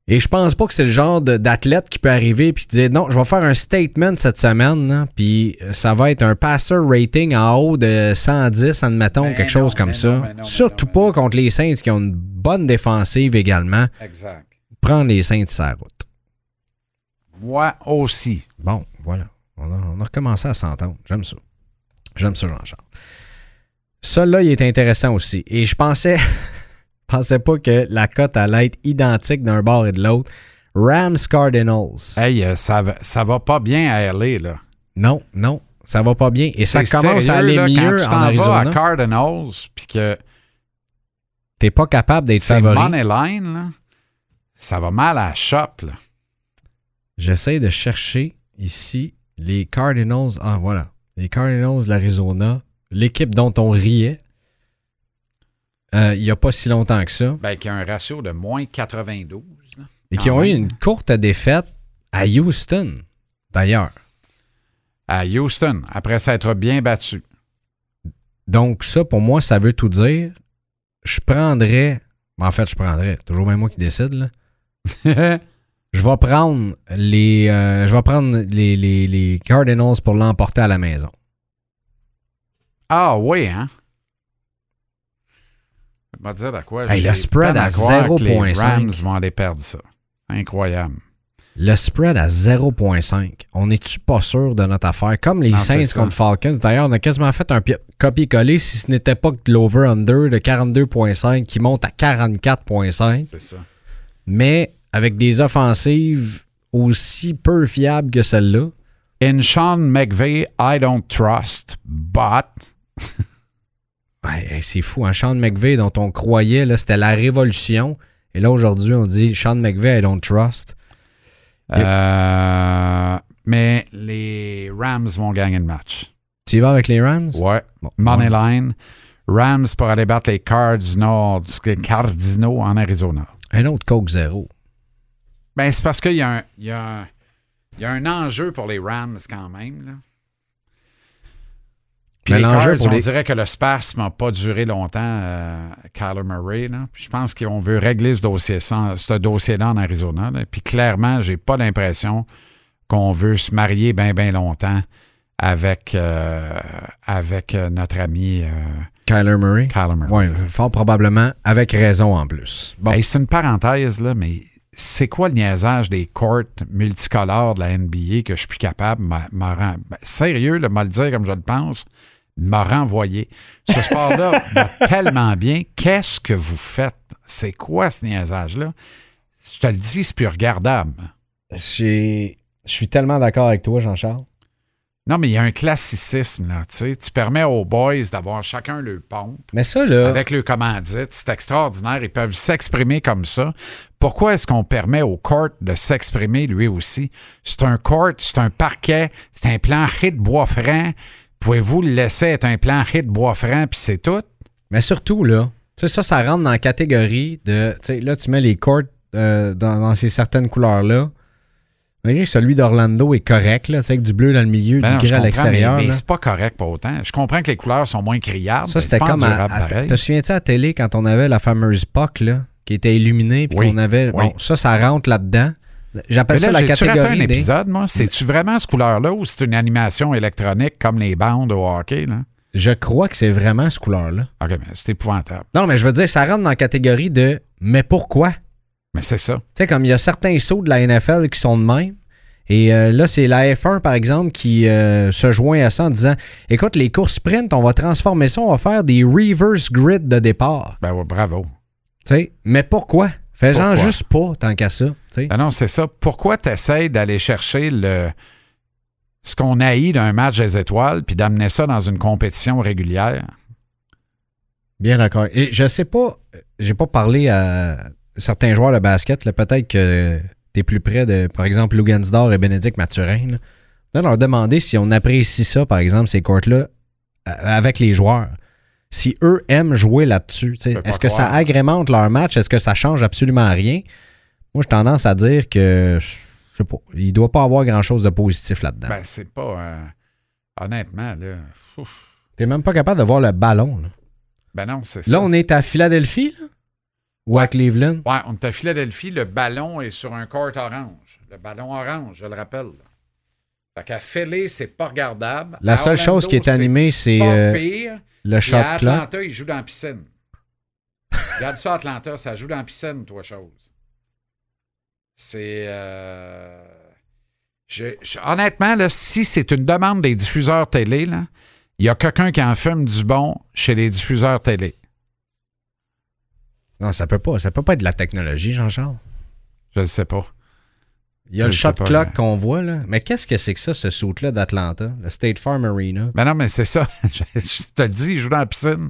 Et je pense pas que c'est le genre d'athlète qui peut arriver puis dire non, je vais faire un statement cette semaine, là, puis ça va être un passer rating en haut de 110, admettons, Mais quelque non, chose comme mais ça. non, non, mais Surtout pas contre les Saints qui ont une bonne défensive également. Exact. Prendre les Saints sur la route. Moi aussi. Bon, voilà. On a, on a recommencé à s'entendre. J'aime ça. J'aime ça, Jean-Charles. Ça, là, il est intéressant aussi. Et je pensais, pensais pas que la cote allait être identique d'un bord et de l'autre. Rams Cardinals. Hey, euh, ça, va- ça va pas bien à LA, là. Non, non, ça va pas bien. Et ça commence à aller là, mieux quand tu en vas à Arizona. Cardinals, puis que T'es pas capable d'être c'est favori. money line, là, ça va mal à la shop, là. J'essaie de chercher ici les Cardinals. Ah, voilà. Les Cardinals de l'Arizona. L'équipe dont on riait. euh, il n'y a pas si longtemps que ça. Ben, qui a un ratio de moins 92. là. Et qui ont eu une courte défaite à Houston, d'ailleurs. À Houston, après s'être bien battu. Donc, ça, pour moi, ça veut tout dire. je prendrais. En fait, je prendrais. Toujours même moi qui décide, là. Je vais prendre les. euh, je vais prendre les, les, les Cardinals pour l'emporter à la maison. ah oui, hein? Je vais te dire à quoi? Hey, le spread à croire que Les 0.5. Rams vont aller perdre ça. Incroyable. Le spread à 0.5. On n'est-tu pas sûr de notre affaire? Comme les Non, Saints contre Falcons. D'ailleurs, on a quasiment fait un pi- copier-coller si ce n'était pas que l'over-under de 42.5 qui monte à 44.5. C'est ça. Mais avec des offensives aussi peu fiables que celle-là. In Sean McVay, I don't trust, but. Ouais, c'est fou, hein? Sean McVay, dont on croyait, là, c'était la révolution. Et là, aujourd'hui, on dit Sean McVay, I don't trust. Euh, mais les Rams vont gagner le match. Tu y vas avec les Rams? Ouais. Bon, Money ouais. line. Rams pour aller battre les Cardinals, les Cardinals en Arizona. Un autre Coke Zéro. Ben, c'est parce qu'il y, a un- il y, a un- il y a un enjeu pour les Rams quand même. Là. Puis Mais les l'enjeu Cards, pour on les- dirait que le spasme n'a pas duré longtemps, euh, Kyler Murray. Là. Puis je pense qu'on veut régler ce dossier ce dossier-là en Arizona. là. Puis clairement, j'ai pas l'impression qu'on veut se marier bien, bien longtemps avec, euh, avec euh, notre ami euh, Kyler Murray? Kyler Murray. Oui, fort probablement, avec raison en plus. Bon, Hey, c'est une parenthèse, là, mais c'est quoi le niaisage des courts multicolores de la NBA que je suis plus capable m'a- m'a ben, Sérieux, m'a le dire comme je le pense, m'a renvoyé. Ce sport-là va tellement bien. Qu'est-ce que vous faites? C'est quoi ce niaisage-là? Je te le dis, c'est plus regardable. j'ai- je suis tellement d'accord avec toi, Jean-Charles. Non, mais il y a un classicisme, là, tu sais. Tu permets aux boys d'avoir chacun le pompe. Mais ça, là, avec le commandite. C'est extraordinaire. Ils peuvent s'exprimer comme ça. Pourquoi est-ce qu'on permet au court de s'exprimer lui aussi? C'est un court, c'est un parquet, c'est un plancher de bois franc. Pouvez-vous le laisser être un plancher de bois franc, puis c'est tout? mais surtout, là, tu sais, ça, ça rentre dans la catégorie de. Tu sais, là, tu mets les courts euh, dans, dans ces certaines couleurs-là. Malgré celui d'Orlando est correct, là, tu sais, avec du bleu dans le milieu, Ben du non, gris à l'extérieur. Mais, c'est pas correct pour autant. Je comprends que les couleurs sont moins criardes. Ça, c'était c'est comme. À, à- te souviens-tu à la télé quand on avait la fameuse POC, là, qui était illuminée, puis Oui, qu'on avait. oui. Bon, ça, ça rentre là-dedans. J'appelle ça la catégorie un des. épisode, moi? C'est-tu vraiment ce couleur-là ou c'est une animation électronique comme les bandes au hockey, là? Je crois que c'est vraiment ce couleur-là. OK, mais c'est épouvantable. Non, mais je veux dire, ça rentre dans la catégorie de mais pourquoi? Tu Mais c'est ça. sais, comme il y a certains sauts de la NFL qui sont de même. Et euh, là, c'est la F1, par exemple, qui euh, se joint à ça en disant Écoute, les courses sprint, on va transformer ça, on va faire des reverse grid de départ. Ben ouais, bravo. Tu sais, mais pourquoi? Fais-en Pourquoi? juste pas, tant qu'à ça. tu. Ben non, c'est ça. Pourquoi tu essaies d'aller chercher le ce qu'on haït d'un match des étoiles puis d'amener ça dans une compétition régulière? Bien d'accord. Et je sais pas, j'ai pas parlé à certains joueurs de basket, peut-être que tu es plus près de, par exemple, Lugansdor et Bénédicte Mathurin. Là. Là, leur demander si on apprécie ça, par exemple, ces courts-là, a- avec les joueurs. Si eux aiment jouer là-dessus. Est-ce que ça agrémente leur match? Est-ce que ça change absolument rien? Moi, j'ai tendance à dire que, je sais pas, il doit pas avoir grand-chose de positif là-dedans. Ben, c'est pas. euh, honnêtement, là. T'es même pas capable de voir le ballon. Là, Ben non, c'est ça. Là, on est à Philadelphie, là? Ou à Cleveland? Ouais, on est à Philadelphie, le ballon est sur un court orange. Le ballon orange, je le rappelle. Fait qu'à Philly, c'est pas regardable. La À seule Orlando, chose qui est animée, c'est euh, le shot à clock. Atlanta, ils jouent dans la piscine. Regarde ça, Atlanta, ça joue dans la piscine, toi, chose. C'est. euh, je- je- honnêtement, là, si c'est une demande des diffuseurs télé, il y a quelqu'un qui en fume du bon chez les diffuseurs télé. Non, ça peut pas. Ça peut pas être de la technologie, Jean-Charles. Je ne sais pas. Il y a Je le shot clock qu'on voit, là. Mais qu'est-ce que c'est que ça, ce saut-là d'Atlanta? Le State Farm Arena? Ben non, mais c'est ça. je, je te le dis, ils jouent dans la piscine.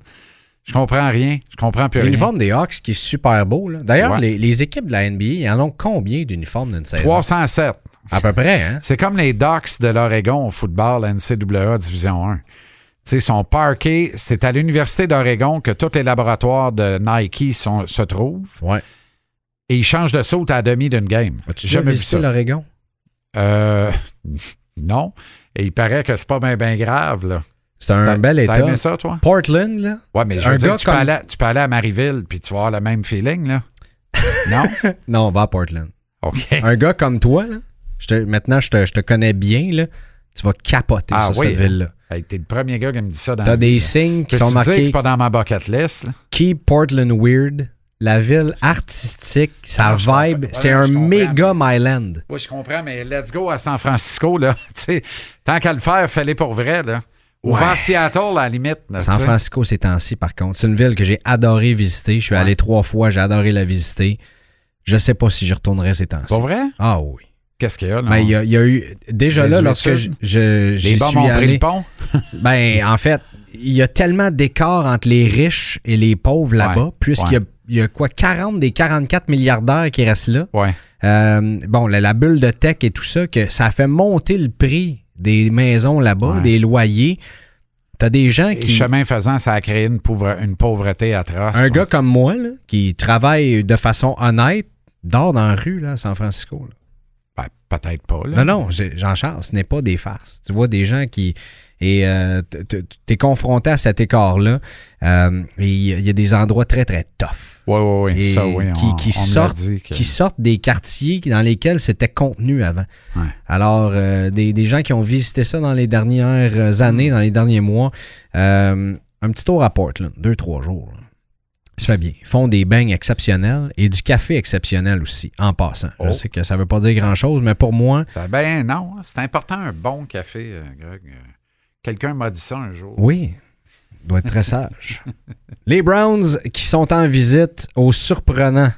Je comprends rien. Je comprends plus rien. L'uniforme des Hawks qui est super beau, là. D'ailleurs, Ouais. les, les équipes de la NBA, ils en ont combien d'uniformes d'une saison? 307. À peu près, hein? C'est comme les Ducks de l'Oregon au football NCAA Division 1. Tu sais, sont parqués. C'est à l'Université d'Oregon que tous les laboratoires de Nike sont- se trouvent. Ouais. Et ils changent de saut à la demi d'une game. As-tu déjà jamais vu visité ça? l'Oregon? Euh, non. Et il paraît que c'est pas bien ben grave, là. C'est un T'as- bel T'as état. aimé ça, toi? Portland, là? Ouais, mais je veux dire, tu, peux aller, tu peux aller à Marieville puis tu vas avoir le même feeling, là. Non? Non, on va à Portland. OK. un gars comme toi, là, je te- maintenant, je te, je te connais bien, là, tu vas capoter Ah sur oui, cette hein? ville-là. Hey, T'es le premier gars qui me dit ça dans T'as des signes qui sont marqués? c'est pas dans ma bucket list, là? Keep Portland Weird. La ville artistique, sa Ah, je vibe, c'est je un méga Myland. Oui, je comprends, mais let's go à San Francisco, là. Tant qu'à le faire, fallait pour vrai, là. Ou Ouais. vers Seattle, à la limite. là, San. Francisco, ces temps-ci, par contre, c'est une ville que j'ai adoré visiter. Je suis Ouais. allé trois fois, j'ai adoré la visiter. Je sais pas si j'y retournerai ces temps-ci. Pour vrai? Ah oui. Qu'est-ce qu'il y a, là? Ben, il y, a- il y a eu. Déjà Les là, lorsque je, je, Les bombes ont pris le pont? Ben, en fait, il y a tellement d'écart entre les riches et les pauvres là-bas, Ouais, puisqu'il y a- il y, a quoi, 40 des 44 milliardaires qui restent là. Ouais. Euh, bon, la, la bulle de tech et tout ça, que ça a fait monter le prix des maisons là-bas, des loyers. T'as des gens Et qui. chemin faisant, ça a créé une, pauvre- une pauvreté atroce. Un gars comme moi, là, qui travaille de façon honnête, dort dans la rue, là, à San Francisco. là. Ben, peut-être pas, là. Non, non, Jean-Charles, ce n'est pas des farces. Tu vois des gens qui. Et tu es confronté à cet écart-là. euh, et il y, a- des endroits très, très tough. Oui, oui, oui. Ça, oui. qui, on, qui on sortent, dit que- qui sortent des quartiers dans lesquels c'était contenu avant. Ouais. Alors, euh, des, des gens qui ont visité ça dans les dernières années, dans les derniers mois, euh, un petit tour à Portland, deux, trois jours. là. Fait bien. Ils font des beignes exceptionnels et du café exceptionnel aussi, en passant. Je Oh. sais que ça ne veut pas dire grand-chose, mais pour moi, Ça- ben non, c'est important un bon café, euh, Greg. Quelqu'un m'a dit ça un jour. Oui, il doit être très sage. Les Browns qui sont en visite au surprenant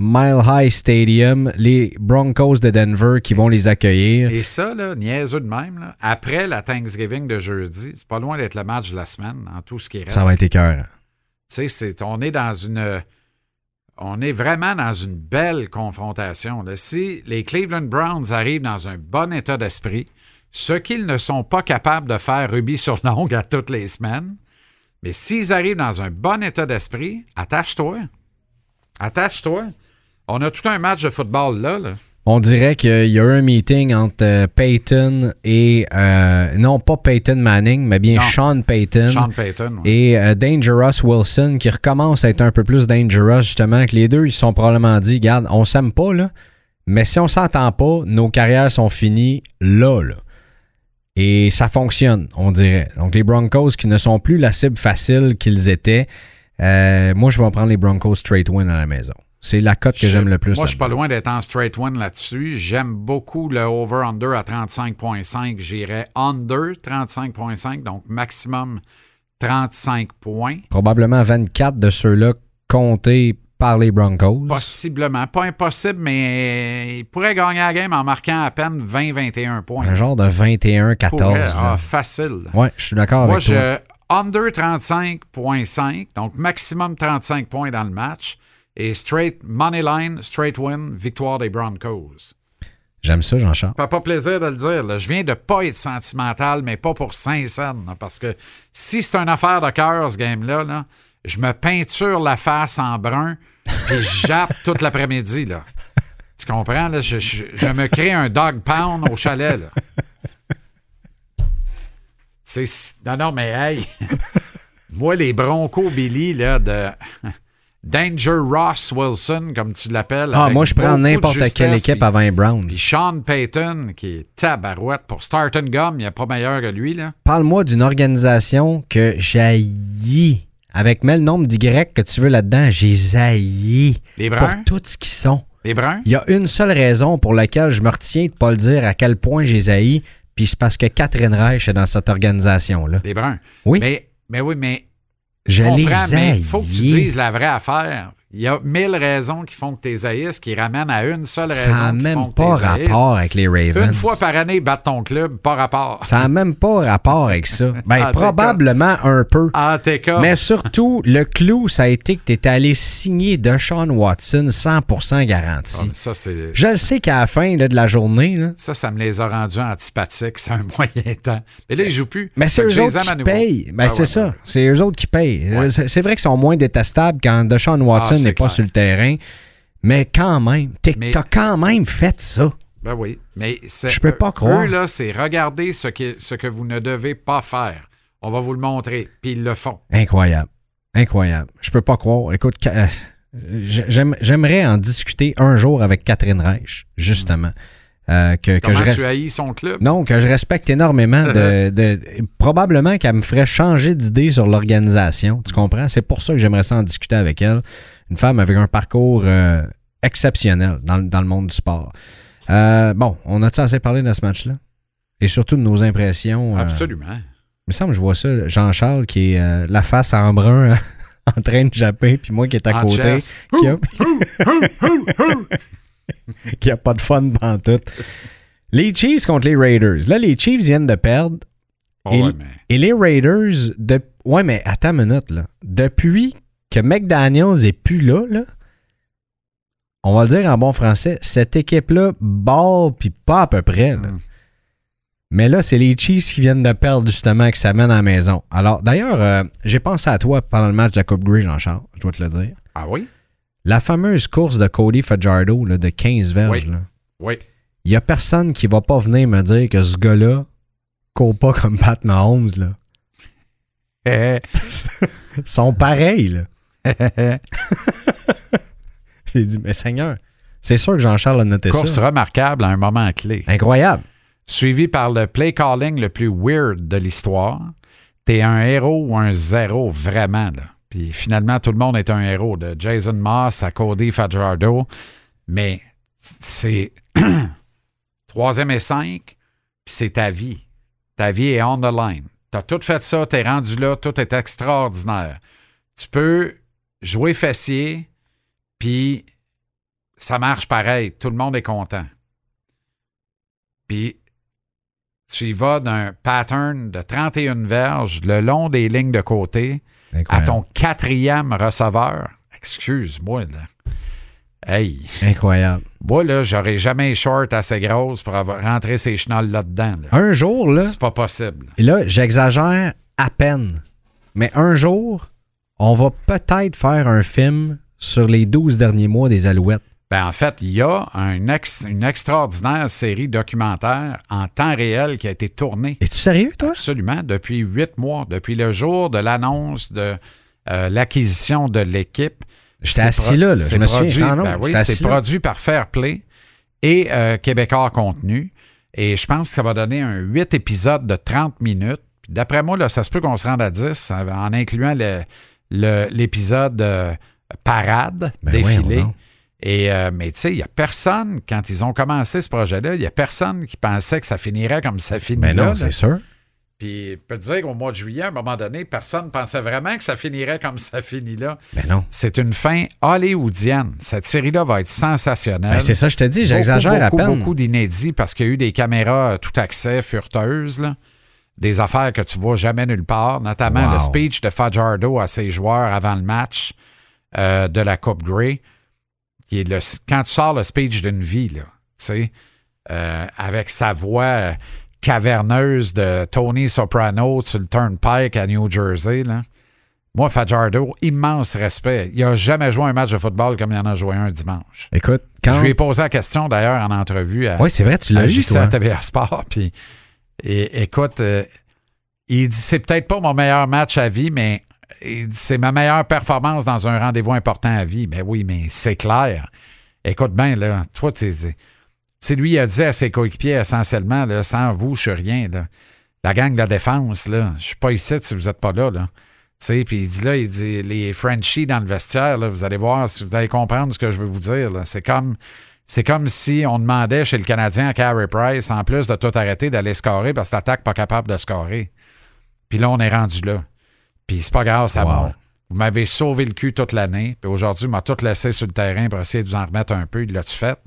Mile High Stadium, les Broncos de Denver qui vont les accueillir. Et ça, là, niaiseux de même, là, après la Thanksgiving de jeudi, c'est pas loin d'être le match de la semaine, en tout ce qui reste. Ça va être écœurant. Tu sais, on est vraiment dans une belle confrontation. Si les Cleveland Browns arrivent dans un bon état d'esprit, ce qu'ils ne sont pas capables de faire rubis sur l'ongle à toutes les semaines, mais s'ils arrivent dans un bon état d'esprit, attache-toi. Attache-toi. On a tout un match de football là. là. On dirait qu'il y a eu un meeting entre euh, Peyton et, euh, non pas Peyton Manning, mais bien Non. Sean Payton. Sean Payton. ouais. Et euh, Dangerous Wilson qui recommence à être un peu plus dangerous, justement, que les deux, ils se sont probablement dit, regarde, on s'aime pas, là, mais si on s'entend pas, nos carrières sont finies là, là. Et ça fonctionne, on dirait. Donc les Broncos qui ne sont plus la cible facile qu'ils étaient, euh, moi je vais prendre les Broncos straight win à la maison. C'est la cote que j'aime le plus. Moi, je suis pas loin d'être en straight one là-dessus. J'aime beaucoup le over-under à 35,5. J'irais under 35,5, donc maximum 35 points. Probablement 24 de ceux-là comptés par les Broncos. Possiblement. Pas impossible, mais il pourrait gagner la game en marquant à peine 20-21 points. Un genre de 21-14. Pourrait. là. Ah, facile. Ouais, je suis d'accord Moi, avec toi. je under 35.5, donc maximum 35 points dans le match. Et straight money line, straight win, victoire des Broncos. J'aime ça, Jean-Charles. Ça fait pas plaisir de le dire. là. Je viens de pas être sentimental, mais pas pour Saint-Saëns. Parce que si c'est une affaire de cœur, ce game-là, là, je me peinture la face en brun et je jappe toute l'après-midi. là. Tu comprends? Là? Je, je- je me crée un dog pound au chalet. Là. Non, non, mais hey, moi, les Broncos Billy là, de Danger Ross Wilson, comme tu l'appelles. Ah, moi, je prends n'importe quelle équipe avant les Browns. puis Sean Payton, qui est tabarouette pour Starton Gum, il n'y a pas meilleur que lui. Là. Parle-moi d'une organisation que j'haïs. Avec mets le nombre d'Y que tu veux là-dedans, j'ai haïs. Les Pour Bruns? tout ce qu'ils sont. Les Bruns? Il y a une seule raison pour laquelle je me retiens de pas le dire à quel point j'ai haïs, puis c'est parce que Catherine Reich est dans cette organisation-là. Les Bruns. Oui. Mais, mais oui, mais Je les il faut que tu dises la vraie affaire. Il y a mille raisons qui font que tes haïsses, qui ramènent à une seule raison Ça n'a même pas rapport avec les Ravens. Une fois par année, battre ton club, pas rapport. Ça n'a même pas rapport avec ça. Ben, probablement un peu. En Mais surtout, le clou, ça a été que tu es allé signer Deshaun Watson 100% garanti. Ah, mais ça, c'est. Je le sais qu'à la fin là, de la journée, là, Ça, ça me les a rendus antipathiques. C'est un moyen temps. Mais là, ils jouent plus. mais c'est eux autres qui payent. Ben, Ah c'est ça. C'est eux autres qui payent. C'est c'est vrai qu'ils sont moins détestables quand Deshaun Watson Ah, n'est pas sur le terrain. Mais quand même, t'as quand même fait ça. Ben oui, mais c'est- Je peux pas croire. Eux, là, c'est regarder ce que, ce que vous ne devez pas faire. On va vous le montrer. Puis ils le font. Incroyable. Incroyable. Je peux pas croire. Écoute, euh, j'aime- j'aimerais en discuter un jour avec Catherine Reich, justement. Euh, que, je tu haïs son club? Non, que je respecte énormément. De, de- probablement qu'elle me ferait changer d'idée sur l'organisation. Tu comprends? C'est pour ça que j'aimerais ça en discuter avec elle. Une femme avec un parcours euh, exceptionnel dans, le- dans le monde du sport. Euh, bon, on a-tu assez parlé de ce match-là? Et surtout de nos impressions. euh, Absolument. il me semble que je vois ça, Jean-Charles qui est la face en brun en train de japper, puis moi qui est à En côté, qui a... qui a pas de fun tout. Les Chiefs contre les Raiders. Là, les Chiefs viennent de perdre. Oh, Et- ouais, mais- Et les Raiders, de... ouais, mais attends une minute, là. Depuis que McDaniels est plus là, là, on va le dire en bon français, cette équipe-là balle puis pas à peu près. là. Mm. Mais là, c'est les Chiefs qui viennent de perdre justement qui s'amènent à la maison. Alors, d'ailleurs, euh, j'ai pensé à toi pendant le match de la Coupe Grey, Jean-Charles, je dois te le dire. Ah oui? La fameuse course de Cody Fajardo là, de 15 verges, Oui. là. Oui. il y a personne qui va pas venir me dire que ce gars-là court pas comme Pat Mahomes. Là. Eh, Ils sont pareils. Là. J'ai dit, mais Seigneur, c'est sûr que Jean-Charles a noté Course ça. remarquable à un moment clé. Incroyable. Suivi par le play calling le plus weird de l'histoire. T'es un héros ou un zéro, vraiment. Là. Puis finalement, tout le monde est un héros, de Jason Moss à Cody Fajardo. Mais c'est troisième et cinq, puis c'est ta vie. Ta vie est on the line. T'as tout fait ça, t'es rendu là, tout est extraordinaire. Tu peux jouer fessier, puis ça marche pareil. Tout le monde est content. Puis tu y vas d'un pattern de 31 verges le long des lignes de côté à ton quatrième receveur. Excuse-moi, là. Hey, Incroyable. moi, là, j'aurais jamais les shorts assez grosses pour avoir rentré ces chenolles là-dedans. là. Un jour, là, C'est pas possible. et là, j'exagère à peine, mais un jour, on va peut-être faire un film sur les 12 derniers mois des Alouettes. Ben, en fait, il y a un ex- une extraordinaire série documentaire en temps réel qui a été tournée Es-tu sérieux, toi? absolument depuis huit mois, depuis le jour de l'annonce de euh, l'acquisition de l'équipe. J'étais C'est assis là, là. c'est Je me produit- j'étais en ben oui, c'est produit par Fairplay et euh, Québécois Contenu. Et je pense que ça va donner un 8 épisodes de 30 minutes. D'après moi, là, ça se peut qu'on se rende à 10 en incluant le- l'épisode euh, parade, Ben défilé. Et, euh, mais tu sais, il n'y a personne, quand ils ont commencé ce projet-là, il n'y a personne qui pensait que ça finirait comme ça finit Ben là, non, c'est sûr. Puis, je peux te dire qu'au mois de juillet, à un moment donné, personne ne pensait vraiment que ça finirait comme ça finit là. Ben non. C'est une fin hollywoodienne. Cette série-là va être sensationnelle. Ben c'est ça, je te dis, j'exagère à peine. Beaucoup d'inédits parce qu'il y a eu des caméras euh, tout accès furteuses, là. Des affaires que tu vois jamais nulle part, notamment Wow. le speech de Fajardo à ses joueurs avant le match euh, de la Coupe Grey, qui est le, quand tu sors le speech d'une vie, là, tu sais, euh, avec sa voix caverneuse de Tony Soprano sur le Turnpike à New Jersey, là. Moi, Fajardo, immense respect. Il n'a jamais joué un match de football comme il en a joué un dimanche. Écoute, quand. Je lui ai posé la question d'ailleurs en entrevue à, Oui, c'est vrai, tu l'as à TVA Sport. Puis, et, écoute, euh, il dit c'est peut-être pas mon meilleur match à vie, mais c'est ma meilleure performance dans un rendez-vous important à vie. Ben oui, mais c'est clair. Écoute bien, là, toi, tu sais, lui, il a dit à ses coéquipiers essentiellement, là, sans vous, je suis rien. Là. La gang de la défense, là, je suis pas ici si vous n'êtes pas là. là. Puis il dit là, il dit les Frenchies dans le vestiaire, là, vous allez voir, si vous allez comprendre ce que je veux vous dire. C'est comme c'est comme si on demandait chez le Canadien à Carey Price, en plus de tout arrêter, d'aller scorer parce que l'attaque pas capable de scorer. Puis là, on est rendu là. Puis c'est pas grâce à Wow. Vous m'avez sauvé le cul toute l'année. Puis aujourd'hui, m'a tout laissé sur le terrain pour essayer de vous en remettre un peu. Il l'a-tu fait?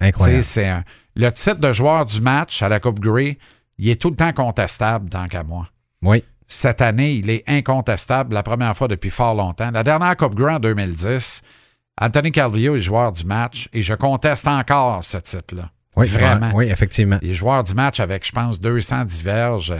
Incroyable. c'est un- le titre de joueur du match à la Coupe Grey, il est tout le temps contestable, tant qu'à moi. Oui. Cette année, il est incontestable, la première fois depuis fort longtemps. La dernière Coupe Grey en 2010, Anthony Calvillo est joueur du match et je conteste encore ce titre-là. Oui, Vraiment. Oui, effectivement. Il est joueur du match avec, je pense, 200 diverges.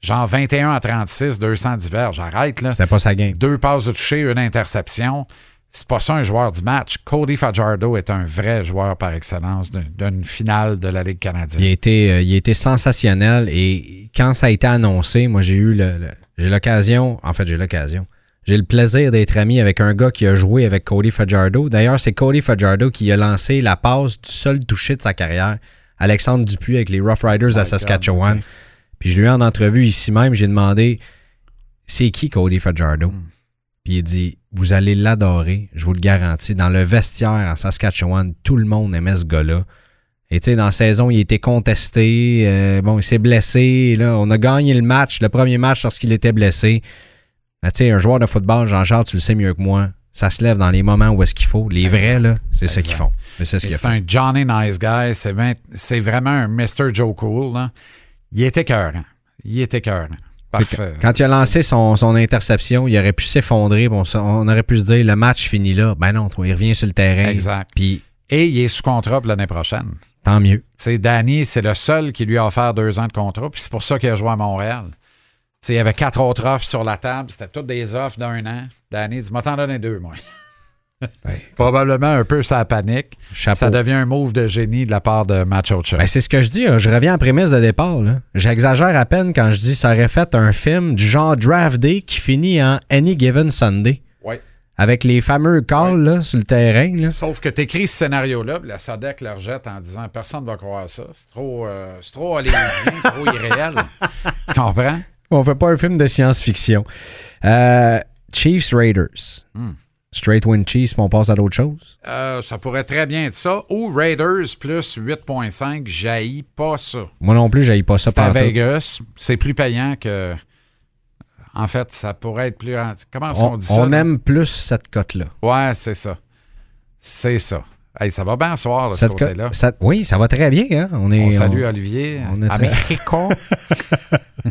Genre 21 à 36, 200 diverges. Arrête, là. C'était pas sa game. Deux passes de toucher, une interception. C'est pas ça un joueur du match. Cody Fajardo est un vrai joueur par excellence d'une- finale de la Ligue canadienne. Il a, été, euh, il a été sensationnel et quand ça a été annoncé, moi j'ai eu le, le- J'ai l'occasion, en fait, j'ai l'occasion. J'ai le plaisir d'être ami avec un gars qui a joué avec Cody Fajardo. D'ailleurs, c'est Cody Fajardo qui a lancé la passe du seul touché de sa carrière. Alexandre Dupuis avec les Rough Riders à My Saskatchewan. God. Puis je lui ai en entrevue ici même, j'ai demandé c'est qui Cody Fajardo? Hmm. Puis il dit Vous allez l'adorer, je vous le garantis. Dans le vestiaire en Saskatchewan, tout le monde aimait ce gars-là. Et tu sais, dans la saison, il était contesté. euh, bon, il s'est blessé. Là, on a gagné le match, le premier match lorsqu'il était blessé. Sais, un joueur de football, Jean-Charles, tu le sais mieux que moi, ça se lève dans les moments où est-ce qu'il faut. Les vrais, là, c'est ça qu'ils font. C'est ce un Johnny Nice Guy. C'est vraiment un Mr. Joe Cool. là. Il était écœurant. Il était écœurant. Parfait. Quand il a lancé son, son interception, il aurait pu s'effondrer. Bon, on aurait pu se dire le match finit là. Ben non, toi, il revient sur le terrain. Exact. Puis Et il est sous contrat pour l'année prochaine. tant mieux. Sais, Danny, c'est le seul qui lui a offert deux ans de contrat, puis c'est pour ça qu'il a joué à Montréal. Il y avait quatre autres offres sur la table, c'était toutes des offres d'un an. Danny dit, moi t'en donner deux, moi. Probablement un peu sa panique. Chapeau. Ça devient un move de génie de la part de Matt Ochoa. Ben, c'est ce que je dis. là. Je reviens en prémisse de départ. J'exagère à peine quand je dis ça aurait fait un film du genre Draft Day qui finit en Any Given Sunday. Ouais. Avec les fameux calls là, sur le terrain. là. Sauf que tu écris ce scénario-là, la SADEC le rejette en disant personne ne va croire ça. C'est trop, euh, c'est trop hollywoodien, trop irréel. Tu comprends? On fait pas un film de science-fiction. Euh, Chiefs Raiders. Hmm. Straight win Chiefs, mais on passe à d'autres choses. Euh, ça pourrait très bien être ça. Ou Raiders plus 8.5, jaillit pas ça. Moi non plus, j'aille pas ça à par Vegas. C'est plus payant que. En fait, ça pourrait être plus. Comment on, On, dit ça? on là? aime plus cette cote-là. Ouais, c'est ça. C'est ça. Hey, ça va bien ce soir, ce côté-là. oui, ça va très bien. Hein? On, est, On salue on- Olivier. on est très- Américo.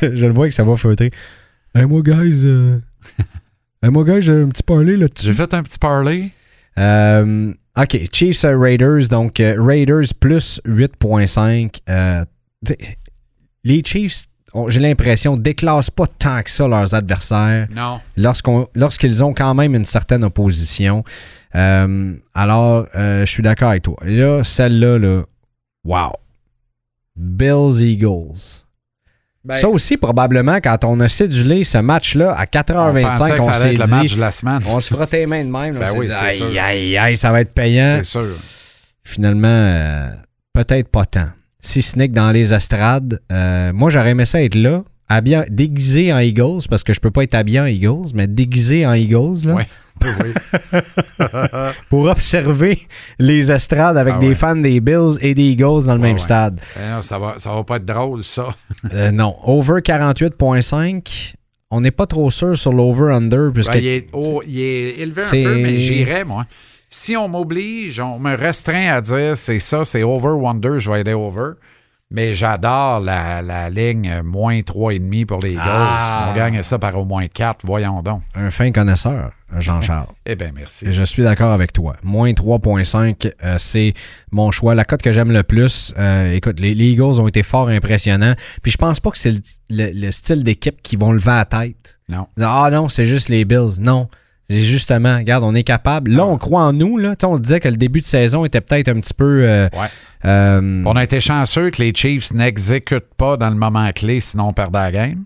je, je le vois que ça va feuter. Hey, moi, guys, euh... hey, moi, guys, j'ai un petit parler là-dessus. J'ai fait un petit parlay. Euh, OK, Chiefs euh, Raiders. Donc, euh, Raiders plus 8.5. Euh, les Chiefs, j'ai l'impression, déclassent pas tant que ça leurs adversaires Non. lorsqu'ils ont quand même une certaine opposition. Euh, alors, euh, je suis d'accord avec toi. Là, celle-là, là, wow. Bills Eagles. Ben, ça aussi, probablement, quand on a cédulé ce match-là à on 4h25, pensait que on, s'est être le match dit, de la semaine. on se frottait les mains de même. Ben on oui, dit, aïe, aïe, aïe, ça va être payant. C'est sûr. Finalement, euh, peut-être pas tant. Si ce n'est que dans les estrades, moi, j'aurais aimé ça être là, habillé, déguisé en Eagles, parce que je peux pas être habillé en Eagles, mais déguisé en Eagles, là, Oui. Pour observer les estrades avec Ah des ouais. fans des Bills et des Eagles dans le Ouais, même ouais. stade. Ben non, ça, va, ça va pas être drôle, ça. Euh, non. Over 48.5. On n'est pas trop sûr sur l'over-under, puisque Ben, il, est, oh, il est élevé un peu, mais j'irais, moi. Si on m'oblige, on me restreint à dire c'est ça, c'est over wonder, je vais aller over. Mais j'adore la, la ligne euh, moins 3,5 pour les Eagles. Ah. On gagne ça par au moins 4, voyons donc. un fin connaisseur, Jean-Charles. Eh bien, merci. Et Je suis d'accord avec toi. Moins 3.5, euh, c'est mon choix. La cote que j'aime le plus, euh, écoute, les, les Eagles ont été fort impressionnants. Puis je pense pas que c'est le, le- le style d'équipe qui vont lever la tête. Non. Ah non, c'est juste les Bills. Non. C'est justement, regarde, on est capable. Là, on croit en nous. Là. Tu sais, On disait que le début de saison était peut-être un petit peu. euh, Ouais. euh, On a été chanceux que les Chiefs n'exécutent pas dans le moment clé, sinon on perd la game.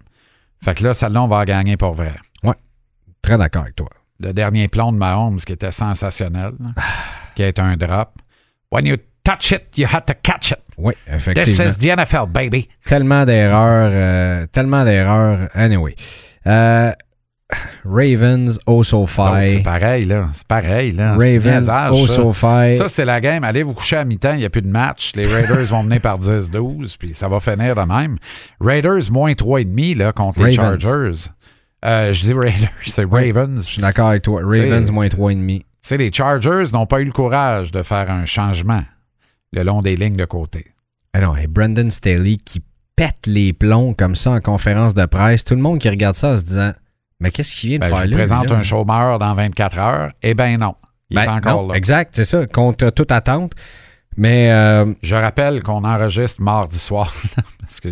Fait que là, celle-là, on va gagner pour vrai. très d'accord avec toi. Le dernier plomb de Mahomes qui était sensationnel, là, qui a été un drop. When you touch it, you have to catch it. Oui, This effectivement. is the NFL, baby. Tellement d'erreurs. euh, tellement d'erreurs. Anyway. Euh, Ravens, Oh, c'est Osofi. pareil, là. C'est pareil, là. C'est Ravens, niaisage, ça. Osofi. Ça, c'est la game. Allez vous coucher à mi-temps, il n'y a plus de match. Les Raiders vont mener par 10-12, puis ça va finir de même. Raiders, moins 3,5 là, contre les. Chargers. Euh, je dis Raiders, c'est Ravens. Je suis d'accord avec toi. Ravens, moins 3,5. Tu sais, les Chargers n'ont pas eu le courage de faire un changement le long des lignes de côté. Ah non, et Brandon Staley qui pète les plombs comme ça en conférence de presse. Tout le monde qui regarde ça en se disant Mais qu'est-ce qu'il vient de Ben, faire je là? présente là? un chômeur dans 24 heures. Eh bien non, il Ben, est encore non, là. Exact, c'est ça. Contre toute attente. Mais, euh, Je rappelle qu'on enregistre mardi soir, parce que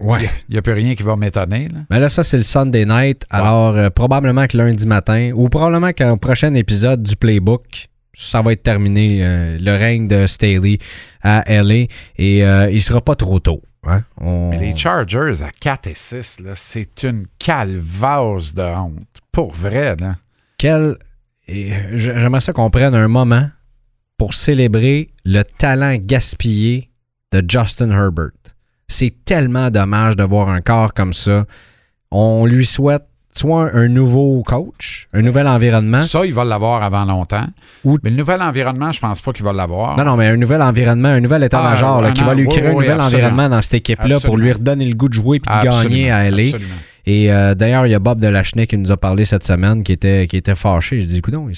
ouais. il n'y a plus rien qui va m'étonner. là. Mais là, ça, c'est le Sunday night. Alors, euh, probablement que lundi matin, ou probablement qu'un prochain épisode du Playbook, ça va être terminé, euh, le règne de Staley à LA. Et euh, il sera pas trop tôt. Ouais, on- Mais les Chargers à 4 et 6, là, c'est une calvase de honte. Pour vrai, là. Quel. J'aimerais ça qu'on prenne un moment pour célébrer le talent gaspillé de Justin Herbert. C'est tellement dommage de voir un corps comme ça. On lui souhaite soit un nouveau coach, un nouvel environnement. Ça, il va l'avoir avant longtemps. Ou- Mais le nouvel environnement, je pense pas qu'il va l'avoir. Non, non, mais un nouvel environnement, un nouvel état-major Ah, un qui va lui oui, créer un nouvel environnement dans cette équipe-là pour lui redonner le goût de jouer et de Absolument, gagner à LA. absolument. Et euh, d'ailleurs, il y a Bob Delachny qui nous a parlé cette semaine qui était, qui était fâché. Je dis, écoute, il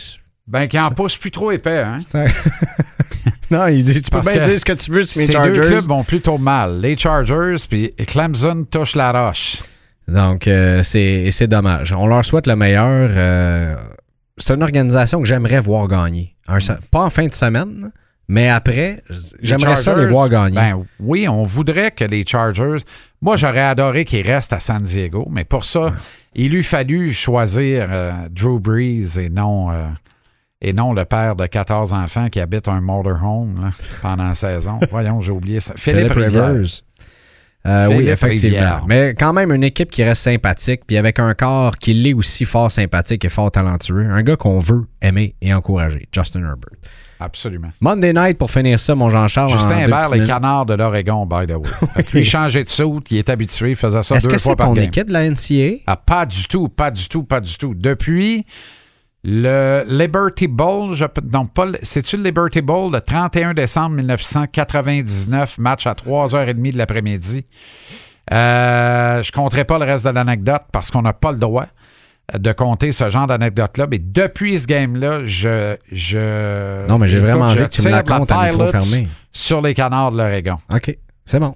Ben, qui en pousse plus trop épais, hein? non, il dit, tu peux Parce bien dire ce que tu veux sur mes Ces deux Chargers. clubs vont plutôt mal. Les Chargers, puis Clemson touche la roche. Donc, euh, c'est c'est dommage. On leur souhaite le meilleur. euh, c'est une organisation que j'aimerais voir gagner. Un pas en fin de semaine, mais après, j'aimerais ça les voir gagner. Ben oui, on voudrait que les Chargers. Moi, j'aurais adoré qu'ils restent à San Diego, mais pour ça, il eût fallu choisir euh, Drew Brees et non, euh, et non le père de 14 enfants qui habite un motorhome là, pendant la saison. Voyons, j'ai oublié ça. Philippe, Rivière. Euh, oui, effectivement. Mais quand même, une équipe qui reste sympathique, puis avec un corps qui l'est aussi fort sympathique et fort talentueux. Un gars qu'on veut aimer et encourager, Justin Herbert. Absolument. Monday night pour finir ça, mon Jean-Charles. Justin petites les canards de l'Oregon, by the way. Fait que lui, changer de soute, il est habitué, il faisait ça Est-ce deux que fois c'est par ton game. équipe de la NCA? Ah, pas du tout, pas du tout, pas du tout. Depuis le Liberty Bowl, je, non, pas, le- c'est-tu le Liberty Bowl, le 31 décembre 1999, match à 3h30 de l'après-midi. Euh, je ne compterai pas le reste de l'anecdote parce qu'on n'a pas le droit de compter ce genre d'anecdote-là. Mais depuis ce game-là, je, je. Non, mais j'ai vraiment envie que tu me la comptes à micro Pilots fermé. Sur les canards de l'Oregon. OK, c'est bon.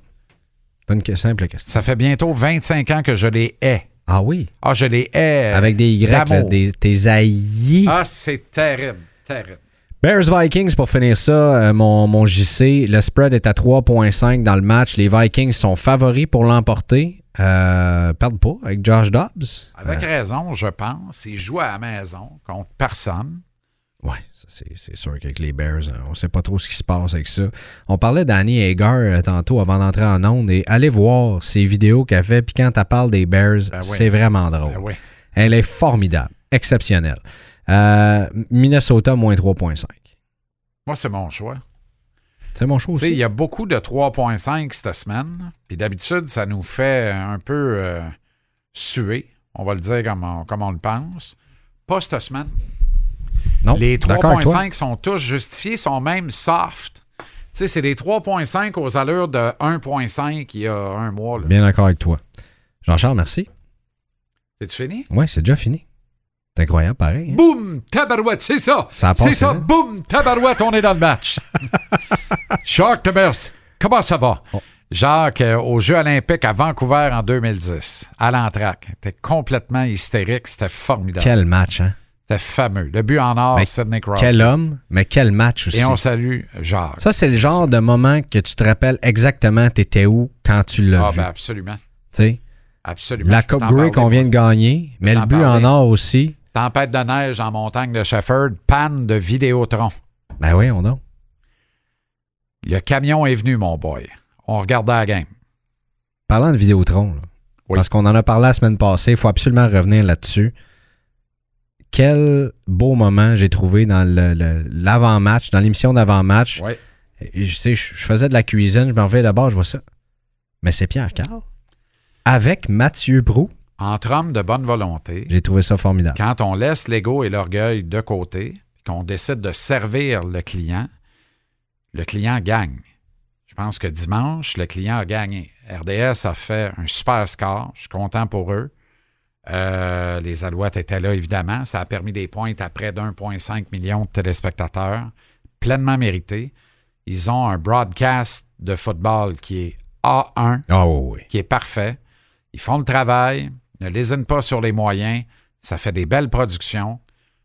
C'est une simple question. Ça fait bientôt 25 ans que je les hais. Ah oui? Ah, je les hais. Avec des Y, là, des, tes haïs. Ah, c'est terrible, terrible. Bears Vikings pour finir ça, euh, mon, mon JC. Le spread est à 3.5 dans le match. Les Vikings sont favoris pour l'emporter. Euh, perdent pas avec Josh Dobbs. Avec raison, je pense. Ils jouent à la maison contre personne. Ouais, c'est sûr qu'avec les Bears, hein, on sait pas trop ce qui se passe avec ça. On parlait d'Annie Hagar euh, tantôt avant d'entrer en onde et allez voir ces vidéos qu'elle fait. Puis quand elle parle des Bears, Ben oui. c'est vraiment drôle. Ben oui. Elle est formidable, exceptionnelle. Euh, Minnesota, moins 3.5. Moi, c'est mon choix. C'est mon choix aussi. il y a beaucoup de 3.5 cette semaine. Puis d'habitude, ça nous fait un peu euh, suer. On va le dire comme on, comme on le pense. Pas cette semaine. Non, Les d'accord avec toi. 3.5 sont tous justifiés, sont même soft. Tu sais, c'est des 3.5 aux allures de 1.5 il y a un mois. là. Bien d'accord avec toi. Jean-Charles, merci. C'est-tu fini? Ouais, c'est déjà fini. C'est incroyable, pareil. hein? Boum! Tabarouette, c'est ça! Ça c'est ça! vite. Boum! Tabarouette, on est dans le match. Jacques Demers, comment ça va? Oh. Jacques, euh, aux Jeux olympiques à Vancouver en 2010, à l'entraque. C'était complètement hystérique. C'était formidable. Quel match, hein? C'était fameux. Le but en or, Sidney Crosby. Quel homme, mais quel match aussi. Et on salue Jacques. Ça, c'est le genre de moment que tu te rappelles exactement t'étais où quand tu l'as ah, vu. ben absolument. Tu sais, Absolument. la Coupe Grey qu'on vient de gagner, mais le but parler. en or aussi. Tempête de neige en montagne de Shefford, panne de Vidéotron. Ben oui, on a. Le camion est venu, mon boy. On regardait la game. Parlant de Vidéotron, là, Oui. parce qu'on en a parlé la semaine passée, il faut absolument revenir là-dessus. Quel beau moment j'ai trouvé dans le- le- l'avant-match, dans l'émission d'avant-match. Oui. Et Je, sais, je, je faisais de la cuisine, je m'en vais d'abord, je vois ça. Mais c'est Pierre Carl. Avec Mathieu Brou. Entre hommes de bonne volonté, J'ai trouvé ça formidable. quand on laisse l'ego et l'orgueil de côté, puis qu'on décide de servir le client, le client gagne. Je pense que dimanche, le client a gagné. RDS a fait un super score. Je suis content pour eux. Euh, les Alouettes étaient là, évidemment. Ça a permis des pointes à près d'1,5 million de téléspectateurs. Pleinement mérité. Ils ont un broadcast de football qui est A1 Ah oui, qui est parfait. Ils font le travail, ne lésinent pas sur les moyens, ça fait des belles productions.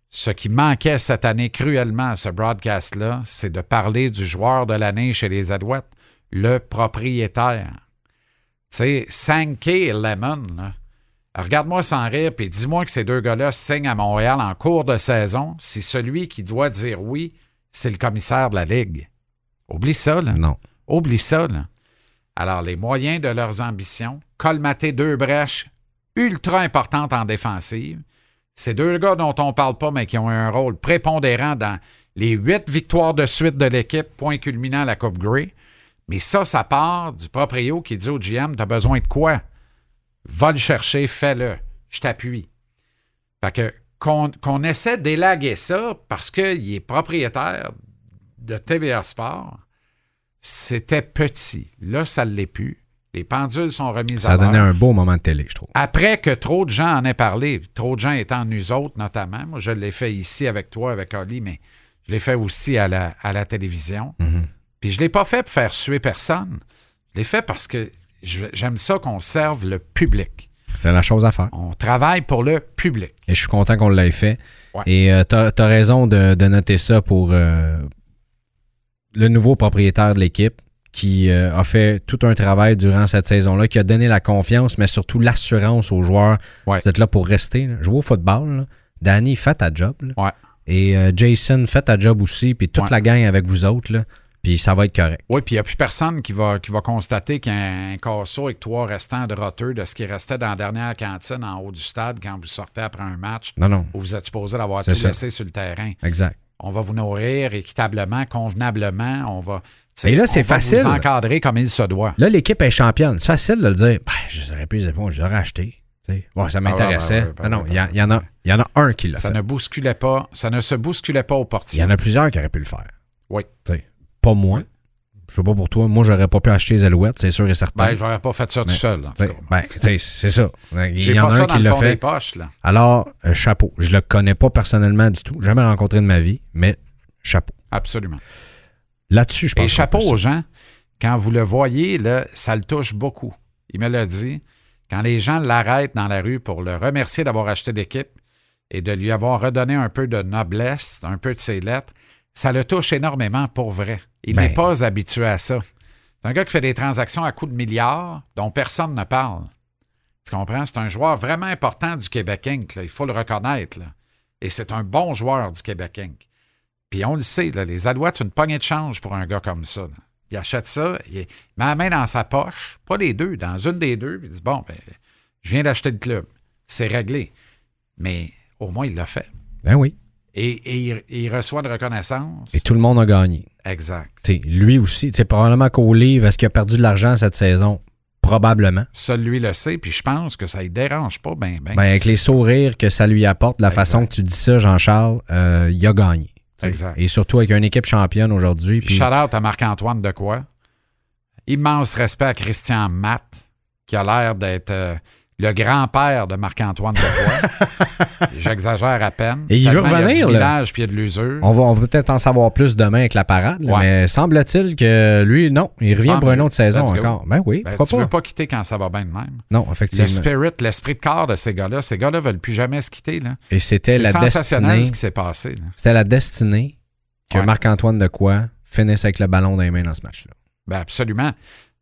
Ce qui manquait cette année cruellement à ce broadcast-là, c'est de parler du joueur de l'année chez les Alouettes, le propriétaire. Tu sais, Sankey Lemon, là. Regarde-moi sans rire, puis dis-moi que ces deux gars-là signent à Montréal en cours de saison si celui qui doit dire oui, c'est le commissaire de la Ligue. Oublie ça, là. Non. Oublie ça, là. Alors, les moyens de leurs ambitions, colmater deux brèches ultra importantes en défensive. Ces deux gars dont on ne parle pas, mais qui ont un rôle prépondérant dans les huit victoires de suite de l'équipe, point culminant à la Coupe Grey. Mais ça, ça part du proprio qui dit au GM T'as besoin de quoi Va le chercher, fais-le. Je t'appuie. Fait que qu'on essaie d'élaguer ça parce qu'il est propriétaire de TVA Sport, c'était petit. Là, ça ne l'est plus. Les pendules sont remises Ça à a donné l'heure. un beau moment de télé, je trouve. Après que trop de gens en aient parlé, trop de gens étant nous autres notamment, moi je l'ai fait ici avec toi, avec Oli, mais je l'ai fait aussi à la, à la télévision. Mhm. Puis je ne l'ai pas fait pour faire suer personne. Je l'ai fait parce que j'aime ça qu'on serve le public. C'était la chose à faire. On travaille pour le public. Et je suis content qu'on l'ait fait. Ouais. Et tu as, raison de, de noter ça pour euh, le nouveau propriétaire de l'équipe qui euh, a fait tout un travail durant cette saison-là, qui a donné la confiance, mais surtout l'assurance aux joueurs. Ouais. Vous êtes là pour rester. là. Jouer au football. là. Danny, fais ta job. là. Ouais. Et euh, Jason, fais ta job aussi. Puis toute la gang avec vous autres. là. Puis ça va être correct. Oui, puis il n'y a plus personne qui va, qui va constater qu'il y a un casseau avec trois restants de roteux de ce qui restait dans la dernière cantine en haut du stade quand vous sortez après un match Non, non. où vous êtes supposé l'avoir tout ça. laissé sur le terrain. Exact. On va vous nourrir équitablement, convenablement. On va, Et là, c'est facile. vous encadrer comme il se doit. Là, l'équipe est championne. C'est facile de le dire. Ben, j'aurais pu les éponges, j'aurais acheté. Bon, ça m'intéressait. Ah ouais, non, non, il y, il en a, il y en a un qui l'a Ça fait. ne bousculait pas, ça ne se bousculait pas au Il portier. y en a plusieurs qui auraient pu le faire. Oui. Tu sais, Pas moi. Je sais pas pour toi. Moi, j'aurais pas pu acheter les Alouettes, c'est sûr et certain. Ben, j'aurais pas fait ça tout Mais, seul. ben, c'est ça. Il y en a un qui le l'a fait. poches. Là. Alors, euh, chapeau. Je le connais pas personnellement du tout. Jamais rencontré de ma vie, mais chapeau. Absolument. Là-dessus, je pense. Et chapeau aux gens, quand vous le voyez, là, ça le touche beaucoup. Il me l'a dit. Quand les gens l'arrêtent dans la rue pour le remercier d'avoir acheté l'équipe et de lui avoir redonné un peu de noblesse, un peu de ses lettres, ça le touche énormément pour vrai. Il Ben. n'est pas habitué à ça. C'est un gars qui fait des transactions à coups de milliards dont personne ne parle. Tu comprends? C'est un joueur vraiment important du Québec Inc. là. Il faut le reconnaître. là. Et c'est un bon joueur du Québec Inc. Puis on le sait, là, les Alouettes, c'est une poignée de change pour un gars comme ça. Il achète ça, il met la main dans sa poche, pas les deux, dans une des deux, puis il dit Bon, ben, je viens d'acheter le club. C'est réglé. Mais au moins, il l'a fait. Ben oui. Et, et il, il reçoit de reconnaissance. Et tout le monde a gagné. Exact. Lui aussi, sais, probablement qu'au livre, est-ce qu'il a perdu de l'argent cette saison? Probablement. Seul lui le sait, puis je pense que ça ne dérange pas ben, ben. Ben, avec les sourires que ça lui apporte, la Exact. façon que tu dis ça, Jean-Charles, euh, il a gagné. Exact. Et surtout avec une équipe championne aujourd'hui. Puis Puis, shout out à Marc-Antoine de quoi? Immense respect à Christian Matt, qui a l'air d'être euh, le grand-père de Marc-Antoine de quoi. J'exagère à peine. Et il veut Tellement y a revenir, du puis il y a de l'usure. on va, peut-être en savoir plus demain avec la parade, Ouais. mais semble-t-il que lui, non, il revient Ah, pour une autre saison encore. Ben oui, Ben, pourquoi tu pas? veux pas quitter quand ça va bien de même. Non, Le effectivement. spirit, l'esprit de corps de ces gars-là, ces gars-là veulent plus jamais se quitter. Là. Et c'était C'est la sensationnel destinée. ce qui s'est passé. C'était la destinée que Ouais. Marc-Antoine de quoi finisse avec le ballon dans les mains dans ce match-là. Ben absolument.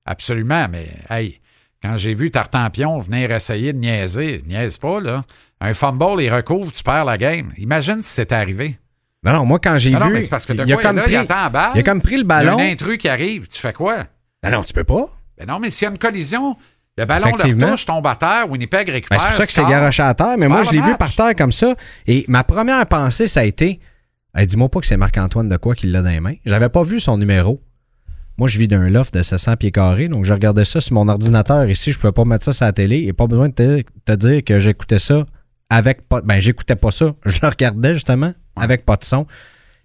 Absolument, mais hey, quand j'ai vu Tartampion venir essayer de niaiser, niaise pas, là. Un fumble, il recouvre, tu perds la game. Imagine si c'était arrivé. Non, non, moi, quand j'ai Non, non, vu. mais c'est parce que de il, a quoi, comme là, pris, il attend la balle. il a comme pris le Il y a ballon. un intrus qui arrive, tu fais quoi? Non, non, tu peux pas. Ben non, mais s'il y a une collision, le ballon le retouche, tombe à terre, Winnipeg Ben, récupère. c'est pour ça que c'est garoché à terre, mais moi, je l'ai vu par terre comme ça. Et ma première pensée, ça a été hey, dis-moi pas que c'est Marc-Antoine de quoi qui l'a dans les mains. J'avais pas vu son numéro. Moi, je vis d'un loft de 700 pieds carrés, donc je regardais ça sur mon ordinateur ici. Je pouvais pas mettre ça sur la télé et pas besoin de te, te dire que j'écoutais ça avec pas. Ben, j'écoutais pas ça. Je le regardais justement avec pas de son.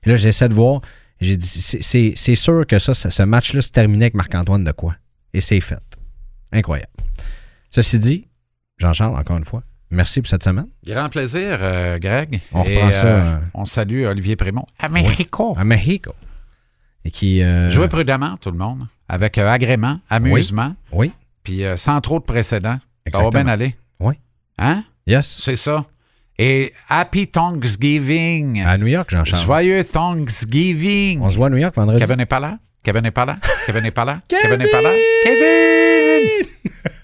Et là, j'essaie de voir. J'ai dit, c'est- sûr que ça, ça- ce match-là se terminait avec Marc-Antoine de quoi? Et c'est fait. Incroyable. Ceci dit, Jean-Charles, encore une fois, merci pour cette semaine. Grand plaisir, euh, Greg. On Et, reprend ça, euh, On salue Olivier Prémont. À Mexico. À Mexico. Et qui. euh, Jouez prudemment, tout le monde. Avec euh, agrément, amusement, Oui, puis euh, sans trop de précédents. Ça va bien aller. Oui. Hein? yes. C'est ça. Et Happy Thanksgiving. À New York, Jean-Charles. Joyeux Thanksgiving. On se voit à New York vendredi. Kevin n'est pas là? Kevin n'est pas là? Kevin n'est pas là? Kevin n'est pas là? Kevin!